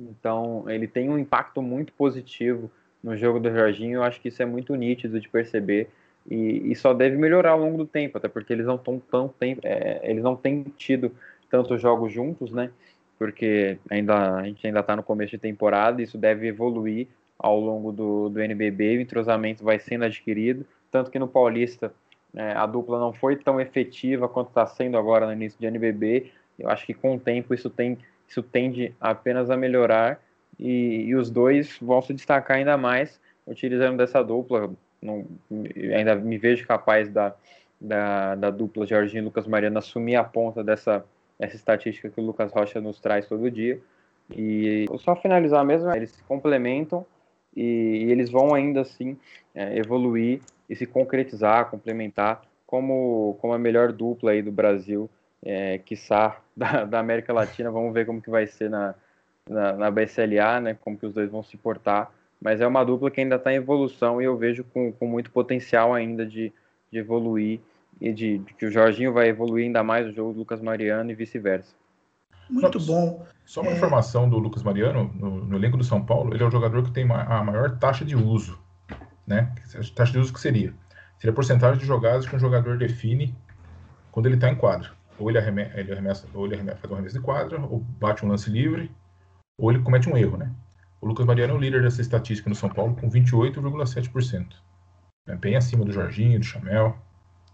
Então, ele tem um impacto muito positivo no jogo do Jorginho, eu acho que isso é muito nítido de perceber e, e só deve melhorar ao longo do tempo, até porque eles não estão tão tempo, é, eles não têm tido tantos jogos juntos, né? Porque ainda a gente ainda está no começo de temporada, isso deve evoluir ao longo do, do NBB, o entrosamento vai sendo adquirido, tanto que no Paulista né, a dupla não foi tão efetiva quanto está sendo agora no início de NBB. Eu acho que com o tempo isso, tem, isso tende apenas a melhorar e, e os dois vão se destacar ainda mais utilizando dessa dupla. Não, ainda me vejo capaz da, da, da dupla Jorginho e Lucas Mariano assumir a ponta dessa, essa estatística que o Lucas Rocha nos traz todo dia. E só finalizar mesmo, eles se complementam e, e eles vão ainda assim é, evoluir e se concretizar, complementar como, como a melhor dupla aí do Brasil é, quiçá, da, da América Latina. Vamos ver como que vai ser na, na, na BSLA, né? Como que os dois vão se portar. Mas é uma dupla que ainda está em evolução e eu vejo com, com muito potencial ainda de, de evoluir e de, de, que o Jorginho vai evoluir ainda mais o jogo do Lucas Mariano e vice-versa. Muito bom. Só uma é... informação do Lucas Mariano, no, no, elenco do São Paulo, ele é o jogador que tem a maior taxa de uso, né? A taxa de uso que seria? Seria a porcentagem de jogadas que um jogador define quando ele está em quadra. Ou ele arremessa, ele arremessa, ou ele arremessa, faz um arremesso de quadra, ou bate um lance livre, ou ele comete um erro, né? O Lucas Mariano é o líder dessa estatística no São Paulo com 28,7%. É bem acima do Jorginho, do Chamel.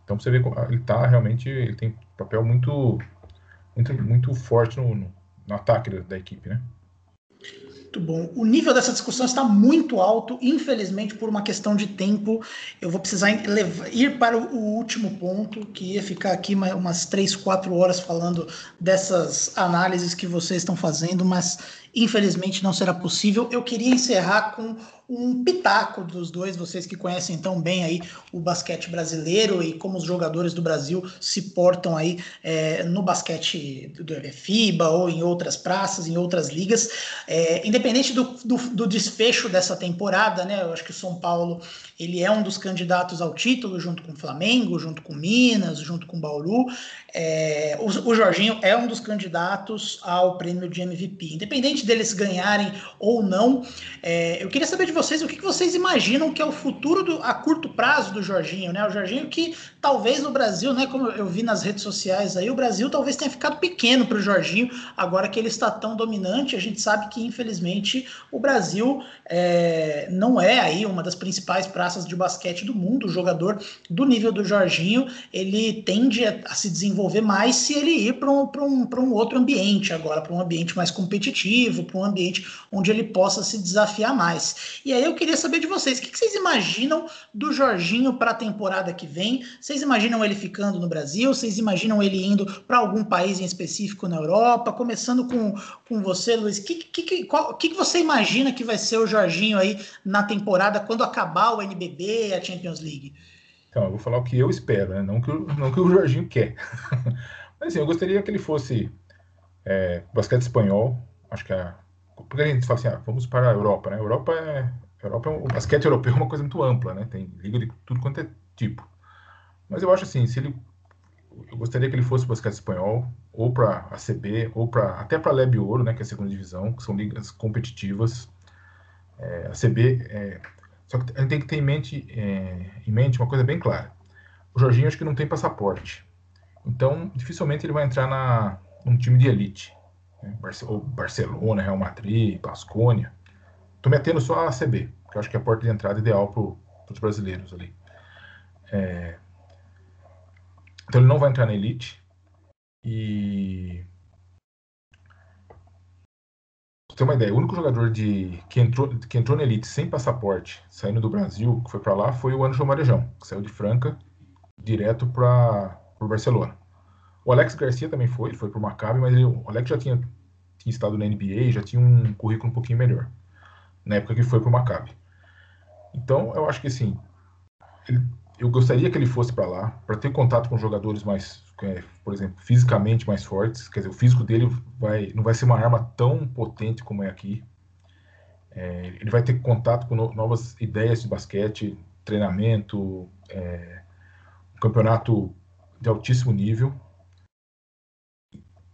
Então você vê ele tá realmente, ele tem papel muito muito, muito forte no, no, no ataque da, da equipe, né? Muito bom. O nível dessa discussão está muito alto, infelizmente, por uma questão de tempo. Eu vou precisar ir para o último ponto, que ia ficar aqui umas três, quatro horas falando dessas análises que vocês estão fazendo, mas infelizmente não será possível. Eu queria encerrar com um pitaco dos dois, vocês que conhecem tão bem aí o basquete brasileiro e como os jogadores do Brasil se portam aí é, no basquete do FIBA ou em outras praças, em outras ligas. É, independente do, do, do, desfecho dessa temporada, né? Eu acho que o São Paulo ele é um dos candidatos ao título, junto com o Flamengo, junto com Minas, junto com Bauru. É, o, o, Jorginho é um dos candidatos ao prêmio de MVP. Independente deles ganharem ou não, é, eu queria saber de vocês o que, que vocês imaginam que é o futuro do, a curto prazo do Jorginho, né? O Jorginho que talvez no Brasil, né, como eu vi nas redes sociais aí, o Brasil talvez tenha ficado pequeno para o Jorginho, agora que ele está tão dominante. A gente sabe que, infelizmente, o Brasil é, não é aí uma das principais praças de basquete do mundo. O jogador do nível do Jorginho, ele tende a, a se desenvolver mais se ele ir para um, um, um outro ambiente agora, para um ambiente mais competitivo, para um ambiente onde ele possa se desafiar mais. E aí eu queria saber de vocês, o que, que vocês imaginam do Jorginho para a temporada que vem? Vocês imaginam ele ficando no Brasil? Vocês imaginam ele indo para algum país em específico na Europa? Começando com, com você, Luiz, o que, que, qual, que, que você imagina que vai ser o Jorginho aí na temporada quando acabar o E a Champions League? Então, eu vou falar o que eu espero, né? não, que, não que o Jorginho quer. Mas assim, eu gostaria que ele fosse é, basquete espanhol, acho que a. Porque a gente fala assim, ah, vamos para a Europa, né? Europa é. Europa, é o basquete europeu é uma coisa muito ampla, né? Tem liga de tudo quanto é tipo. Mas eu acho assim, se ele eu gostaria que ele fosse basquete espanhol, ou para a CB, ou para até para a Leb Ouro, né, que é a segunda divisão, que são ligas competitivas. É, a CB, é, só que a gente tem que ter em mente, é, em mente uma coisa bem clara. O Jorginho acho que não tem passaporte, então dificilmente ele vai entrar na num time de elite, né, Barcelona, Real Madrid, Basconia. Estou metendo só a CB, que eu acho que é a porta de entrada ideal para os brasileiros ali. É, então ele não vai entrar na elite. E. Pra ter uma ideia, o único jogador de que entrou, que entrou na elite sem passaporte, saindo do Brasil, que foi para lá, foi o Anderson Marejão, que saiu de Franca direto para o Barcelona. O Alex Garcia também foi, ele foi para o Maccabi, mas ele, o Alex já tinha, tinha estado na NBA, já tinha um currículo um pouquinho melhor, na época que foi para o Maccabi. Então, eu acho que assim, ele eu gostaria que ele fosse para lá, para ter contato com jogadores mais, é, por exemplo, fisicamente mais fortes. Quer dizer, o físico dele vai, não vai ser uma arma tão potente como é aqui. É, ele vai ter contato com no, novas ideias de basquete, treinamento, é, um campeonato de altíssimo nível.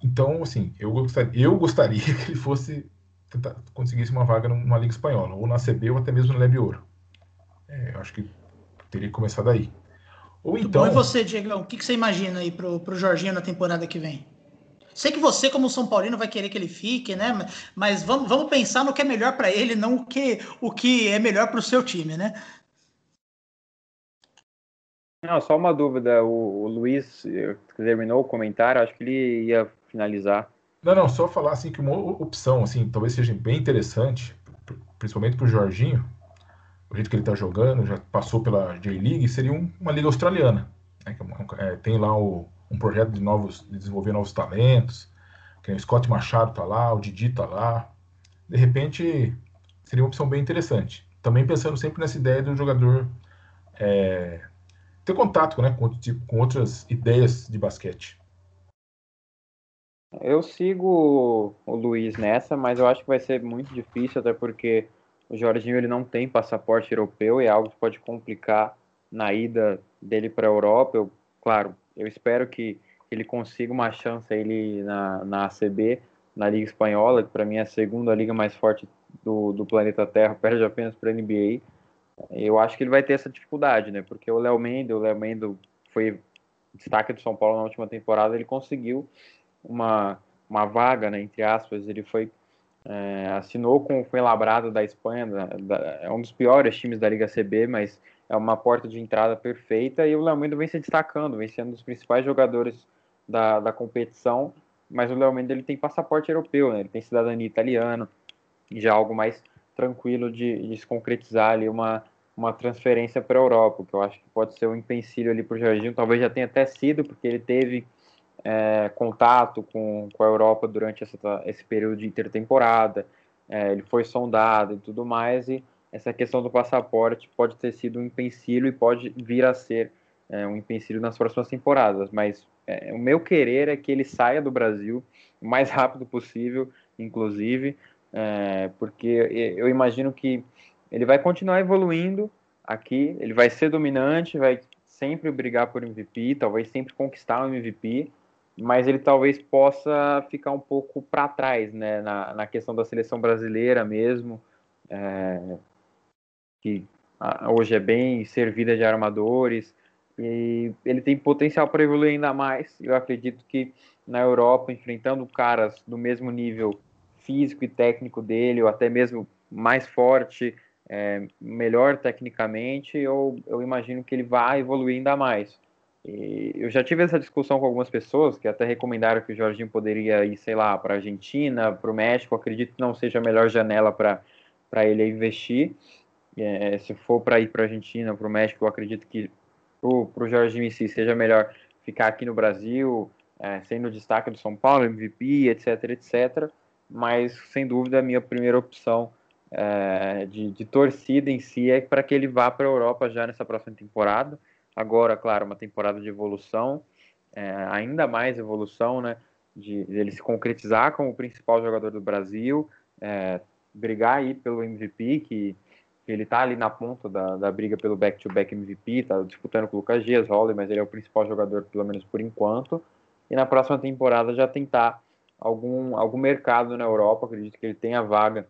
Então, assim, eu gostaria, eu gostaria que ele fosse tentar, conseguisse uma vaga numa liga espanhola, ou na CB ou até mesmo no Leve Ouro. É, eu acho que teria que começar daí. Ou Muito então. Bom. E você, Diego, o que, que você imagina aí pro, pro Jorginho na temporada que vem? Sei que você, como São Paulino, vai querer que ele fique, né? Mas vamos, vamos pensar no que é melhor para ele, não o que, o que é melhor para o seu time, né? Não, só uma dúvida. O, o Luiz eh, terminou o comentário, acho que ele ia finalizar. Não, não, só falar assim que uma opção, assim, talvez seja bem interessante, principalmente para o Jorginho, o jeito que ele está jogando, já passou pela J-League, seria um, uma liga australiana. Né? É, é, tem lá o, um projeto de novos, de desenvolver novos talentos, que o Scott Machado está lá, o Didi está lá. De repente, seria uma opção bem interessante. Também pensando sempre nessa ideia do jogador é, ter contato né, com, tipo, com outras ideias de basquete. Eu sigo o Luiz nessa, mas eu acho que vai ser muito difícil, até porque o Jorginho ele não tem passaporte europeu e é algo que pode complicar na ida dele para a Europa. Eu, claro, eu espero que ele consiga uma chance ele na, na ACB, na Liga Espanhola, que para mim é a segunda liga mais forte do, do planeta Terra, perde apenas para a NBA. Eu acho que ele vai ter essa dificuldade, né? Porque o Léo Mendo, o Léo Mendo foi destaque do São Paulo na última temporada, ele conseguiu uma, uma vaga, né, entre aspas, ele foi é, assinou com o Labrado da Espanha, da, da, é um dos piores times da Liga CB, mas é uma porta de entrada perfeita e o Léo Mendo vem se destacando, vem sendo um dos principais jogadores da, da competição, mas o Léo Mendo ele tem passaporte europeu, né, ele tem cidadania italiana, já algo mais tranquilo de, de se concretizar ali uma, uma transferência para a Europa, que eu acho que pode ser um empecilho ali para o Jorginho, talvez já tenha até sido, porque ele teve é, contato com, com a Europa durante essa, esse período de intertemporada, é, ele foi sondado e tudo mais, e essa questão do passaporte pode ter sido um empecilho e pode vir a ser é, um empecilho nas próximas temporadas, mas é, o meu querer é que ele saia do Brasil o mais rápido possível, inclusive, é, porque eu imagino que ele vai continuar evoluindo aqui, ele vai ser dominante, vai sempre brigar por MVP, talvez sempre conquistar o um MVP, mas ele talvez possa ficar um pouco para trás, né, na, na questão da seleção brasileira mesmo, é, que hoje é bem servida de armadores, e ele tem potencial para evoluir ainda mais. Eu acredito que na Europa, enfrentando caras do mesmo nível físico e técnico dele, ou até mesmo mais forte, é, melhor tecnicamente, eu, eu imagino que ele vai evoluir ainda mais. E eu já tive essa discussão com algumas pessoas que até recomendaram que o Jorginho poderia ir, sei lá, para a Argentina, para o México. Acredito que não seja a melhor janela para ele investir. É, se for para ir para a Argentina, para o México, eu acredito que para o Jorginho em si seja melhor ficar aqui no Brasil, é, sendo destaque do São Paulo, MVP, etc, etc. Mas, sem dúvida, a minha primeira opção é, de, de torcida em si é para que ele vá para a Europa já nessa próxima temporada Agora, claro, uma temporada de evolução, é, ainda mais evolução, né? De, de, ele se concretizar como o principal jogador do Brasil, é, brigar aí pelo MVP, que, que ele tá ali na ponta da, da briga pelo back-to-back -back MVP, tá disputando com o Lucas Dias, Holly, mas ele é o principal jogador, pelo menos por enquanto. E na próxima temporada já tentar algum, algum mercado na Europa, acredito que ele tenha vaga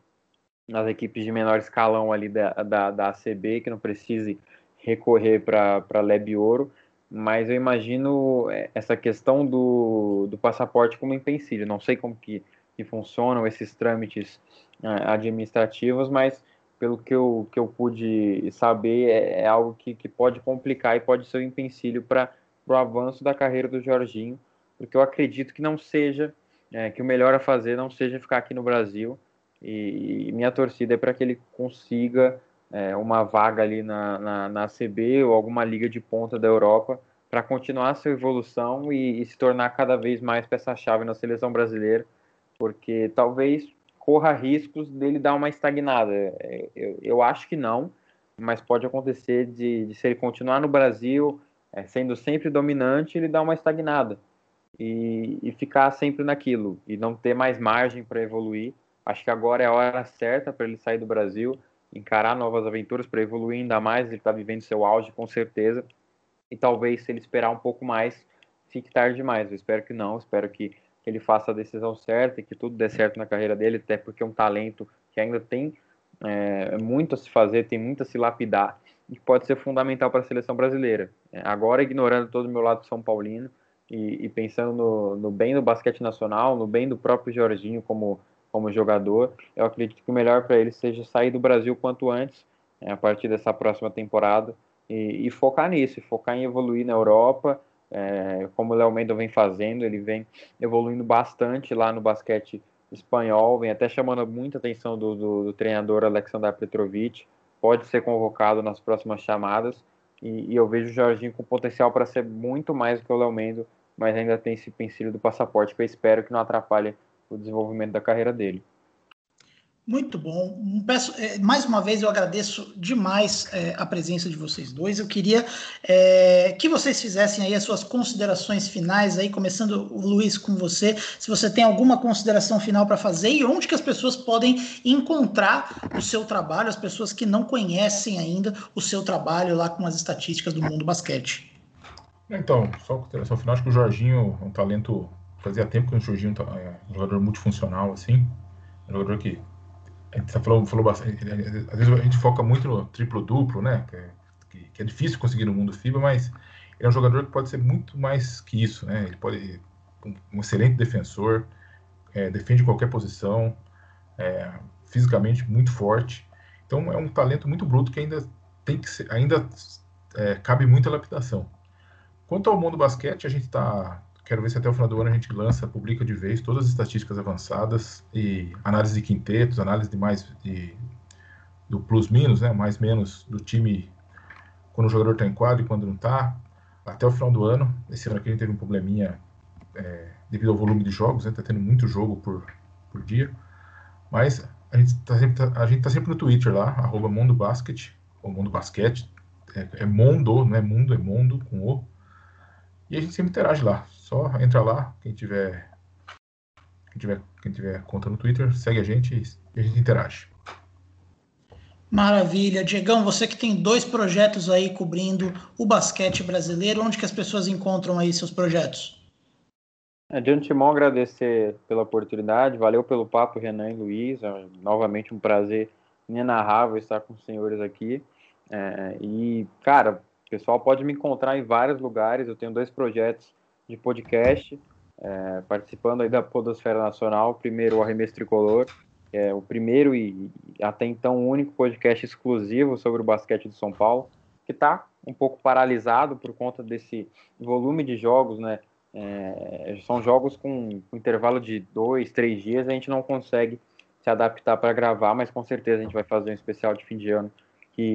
nas equipes de menor escalão ali da, da, da ACB, que não precise recorrer para Leb Ouro, mas eu imagino é, essa questão do, do passaporte como empecilho. Não sei como que, que funcionam esses trâmites uh, administrativos, mas pelo que eu, que eu pude saber, é, é algo que, que pode complicar e pode ser um empecilho para o avanço da carreira do Jorginho, porque eu acredito que não seja, é, que o melhor a fazer não seja ficar aqui no Brasil, e, e minha torcida é para que ele consiga é, uma vaga ali na, na, na CB ou alguma liga de ponta da Europa para continuar sua evolução e, e, se tornar cada vez mais peça-chave na seleção brasileira, porque talvez corra riscos dele dar uma estagnada. É, eu, eu acho que não, mas pode acontecer de, de se ele continuar no Brasil, é, sendo sempre dominante, ele dar uma estagnada e, e ficar sempre naquilo e não ter mais margem para evoluir. Acho que agora é a hora certa para ele sair do Brasil encarar novas aventuras para evoluir ainda mais. Ele está vivendo seu auge, com certeza. E talvez, se ele esperar um pouco mais, fique tarde demais. Eu espero que não. Espero que, ele faça a decisão certa e que tudo dê certo na carreira dele, até porque é um talento que ainda tem é, muito a se fazer, tem muito a se lapidar e pode ser fundamental para a seleção brasileira. É, agora, ignorando todo o meu lado São Paulino e, e pensando no, no bem do basquete nacional, no bem do próprio Jorginho como como jogador. Eu acredito que o melhor para ele seja sair do Brasil quanto antes, né, a partir dessa próxima temporada, e, e, focar nisso, focar em evoluir na Europa, é, como o Léo Mendo vem fazendo, ele vem evoluindo bastante lá no basquete espanhol, vem até chamando muita atenção do, do, do treinador Alexander Petrovic, pode ser convocado nas próximas chamadas, e, e eu vejo o Jorginho com potencial para ser muito mais do que o Léo Mendo, mas ainda tem esse pensilho do passaporte que eu espero que não atrapalhe o desenvolvimento da carreira dele. Muito bom. Peço, é, mais uma vez eu agradeço demais é, a presença de vocês dois. Eu queria é, que vocês fizessem aí as suas considerações finais, aí começando o Luiz com você. Se você tem alguma consideração final para fazer e onde que as pessoas podem encontrar o seu trabalho, as pessoas que não conhecem ainda o seu trabalho lá com as estatísticas do mundo basquete. Então, só consideração final, acho que o Jorginho é um talento. Fazia tempo que o Jorginho é um jogador multifuncional, assim. Um jogador que a gente falou, falou bastante, às vezes a gente foca muito no triplo-duplo, né? Que, que, é difícil conseguir no mundo FIBA, mas ele é um jogador que pode ser muito mais que isso, né? Ele pode um, um excelente defensor, é, defende qualquer posição, é, fisicamente muito forte. Então é um talento muito bruto que ainda tem que ser, ainda é, cabe muita lapidação. Quanto ao mundo basquete, a gente está Quero ver se até o final do ano a gente lança, publica de vez todas as estatísticas avançadas e análise de quintetos, análise de mais de, do plus-minus, né? Mais menos do time quando o jogador está em quadro e quando não está. Até o final do ano. Esse ano aqui a gente teve um probleminha é, devido ao volume de jogos, né? Tá tendo muito jogo por, por dia. Mas a gente está sempre, gente tá sempre no Twitter lá, arroba Mundo Basket, ou Mundo Basquete. É, é Mundo, não é Mundo, é Mundo com O. E a gente sempre interage lá. Só entra lá, quem tiver, quem tiver, quem tiver conta no Twitter, segue a gente e a gente interage. Maravilha. Diegão, você que tem dois projetos aí cobrindo o basquete brasileiro, onde que as pessoas encontram aí seus projetos? É, de antemão agradecer pela oportunidade, valeu pelo papo, Renan e Luiz, é novamente um prazer inenarrável estar com os senhores aqui, é, e, cara, o pessoal pode me encontrar em vários lugares, eu tenho dois projetos de podcast, é, participando aí da Podosfera Nacional, primeiro o Arremesso Tricolor, é o primeiro e até então único podcast exclusivo sobre o basquete do São Paulo, que está um pouco paralisado por conta desse volume de jogos, né? É, são jogos com, com intervalo de dois, três dias, a gente não consegue se adaptar para gravar, mas com certeza a gente vai fazer um especial de fim de ano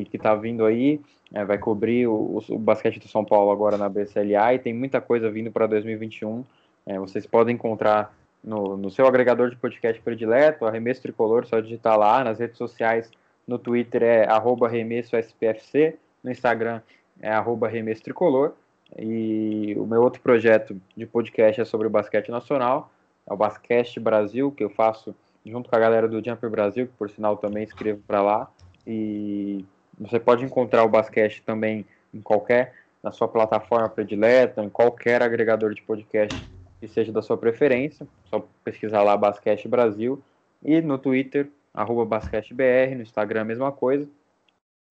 que está vindo aí, é, vai cobrir o, o, basquete do São Paulo agora na BCLA e tem muita coisa vindo para 2021. É, vocês podem encontrar no, no, seu agregador de podcast predileto, Arremesso Tricolor, só digitar lá, nas redes sociais, no Twitter é arroba SPFC, no Instagram é arroba Tricolor, e o meu outro projeto de podcast é sobre o basquete nacional, é o Basquete Brasil, que eu faço junto com a galera do Jumper Brasil, que por sinal também escrevo para lá, e você pode encontrar o Basquete também em qualquer, na sua plataforma predileta, em qualquer agregador de podcast que seja da sua preferência. Só pesquisar lá Basquete Brasil. E no Twitter, arroba BasqueteBR, no Instagram a mesma coisa.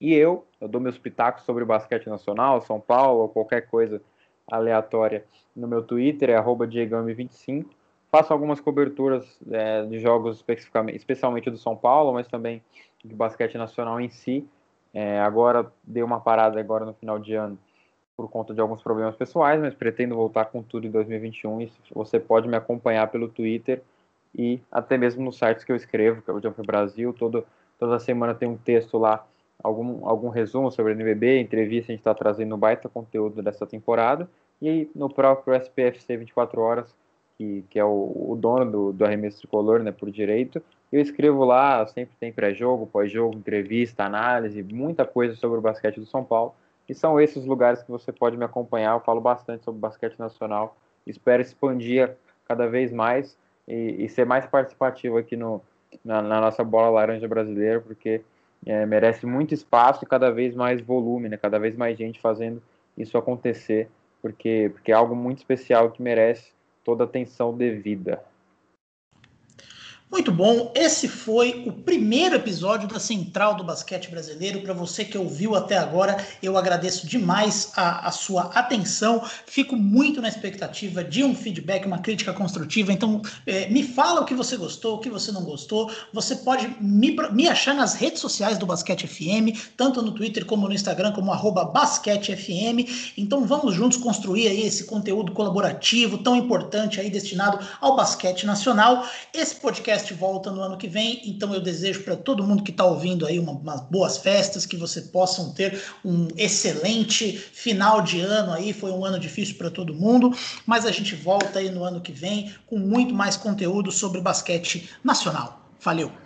E eu, eu dou meus pitacos sobre o basquete nacional, São Paulo, ou qualquer coisa aleatória no meu Twitter, é arroba Diegami25. Faço algumas coberturas é, de jogos especificamente, especialmente do São Paulo, mas também de basquete nacional em si. É, agora deu uma parada agora no final de ano por conta de alguns problemas pessoais, mas pretendo voltar com tudo em 2021 e você pode me acompanhar pelo Twitter e até mesmo nos sites que eu escrevo, que é o Jump Brasil, todo, toda semana tem um texto lá, algum, algum resumo sobre a NBB, entrevista, a gente está trazendo baita conteúdo dessa temporada, e no próprio SPFC 24 Horas, que, que é o, o dono do, do arremesso tricolor, né, por direito, eu escrevo lá, sempre tem pré-jogo, pós-jogo, entrevista, análise, muita coisa sobre o basquete do São Paulo. E são esses lugares que você pode me acompanhar. Eu falo bastante sobre basquete nacional. Espero expandir cada vez mais e, e ser mais participativo aqui no, na, na, nossa bola laranja brasileira, porque é, merece muito espaço e cada vez mais volume, né? cada vez mais gente fazendo isso acontecer, porque, porque é algo muito especial que merece toda a atenção devida. Muito bom, esse foi o primeiro episódio da Central do Basquete Brasileiro. Para você que ouviu até agora, eu agradeço demais a, a, sua atenção. Fico muito na expectativa de um feedback, uma crítica construtiva. Então, é, me fala o que você gostou, o que você não gostou. Você pode me, me achar nas redes sociais do Basquete FM, tanto no Twitter como no Instagram, como BasqueteFM. Então, vamos juntos construir aí esse conteúdo colaborativo tão importante aí destinado ao basquete nacional. Esse podcast podcast volta no ano que vem, então eu desejo para todo mundo que está ouvindo aí uma, umas boas festas, que você possam ter um excelente final de ano aí. Foi um ano difícil para todo mundo, mas a gente volta aí no ano que vem com muito mais conteúdo sobre basquete nacional. Valeu!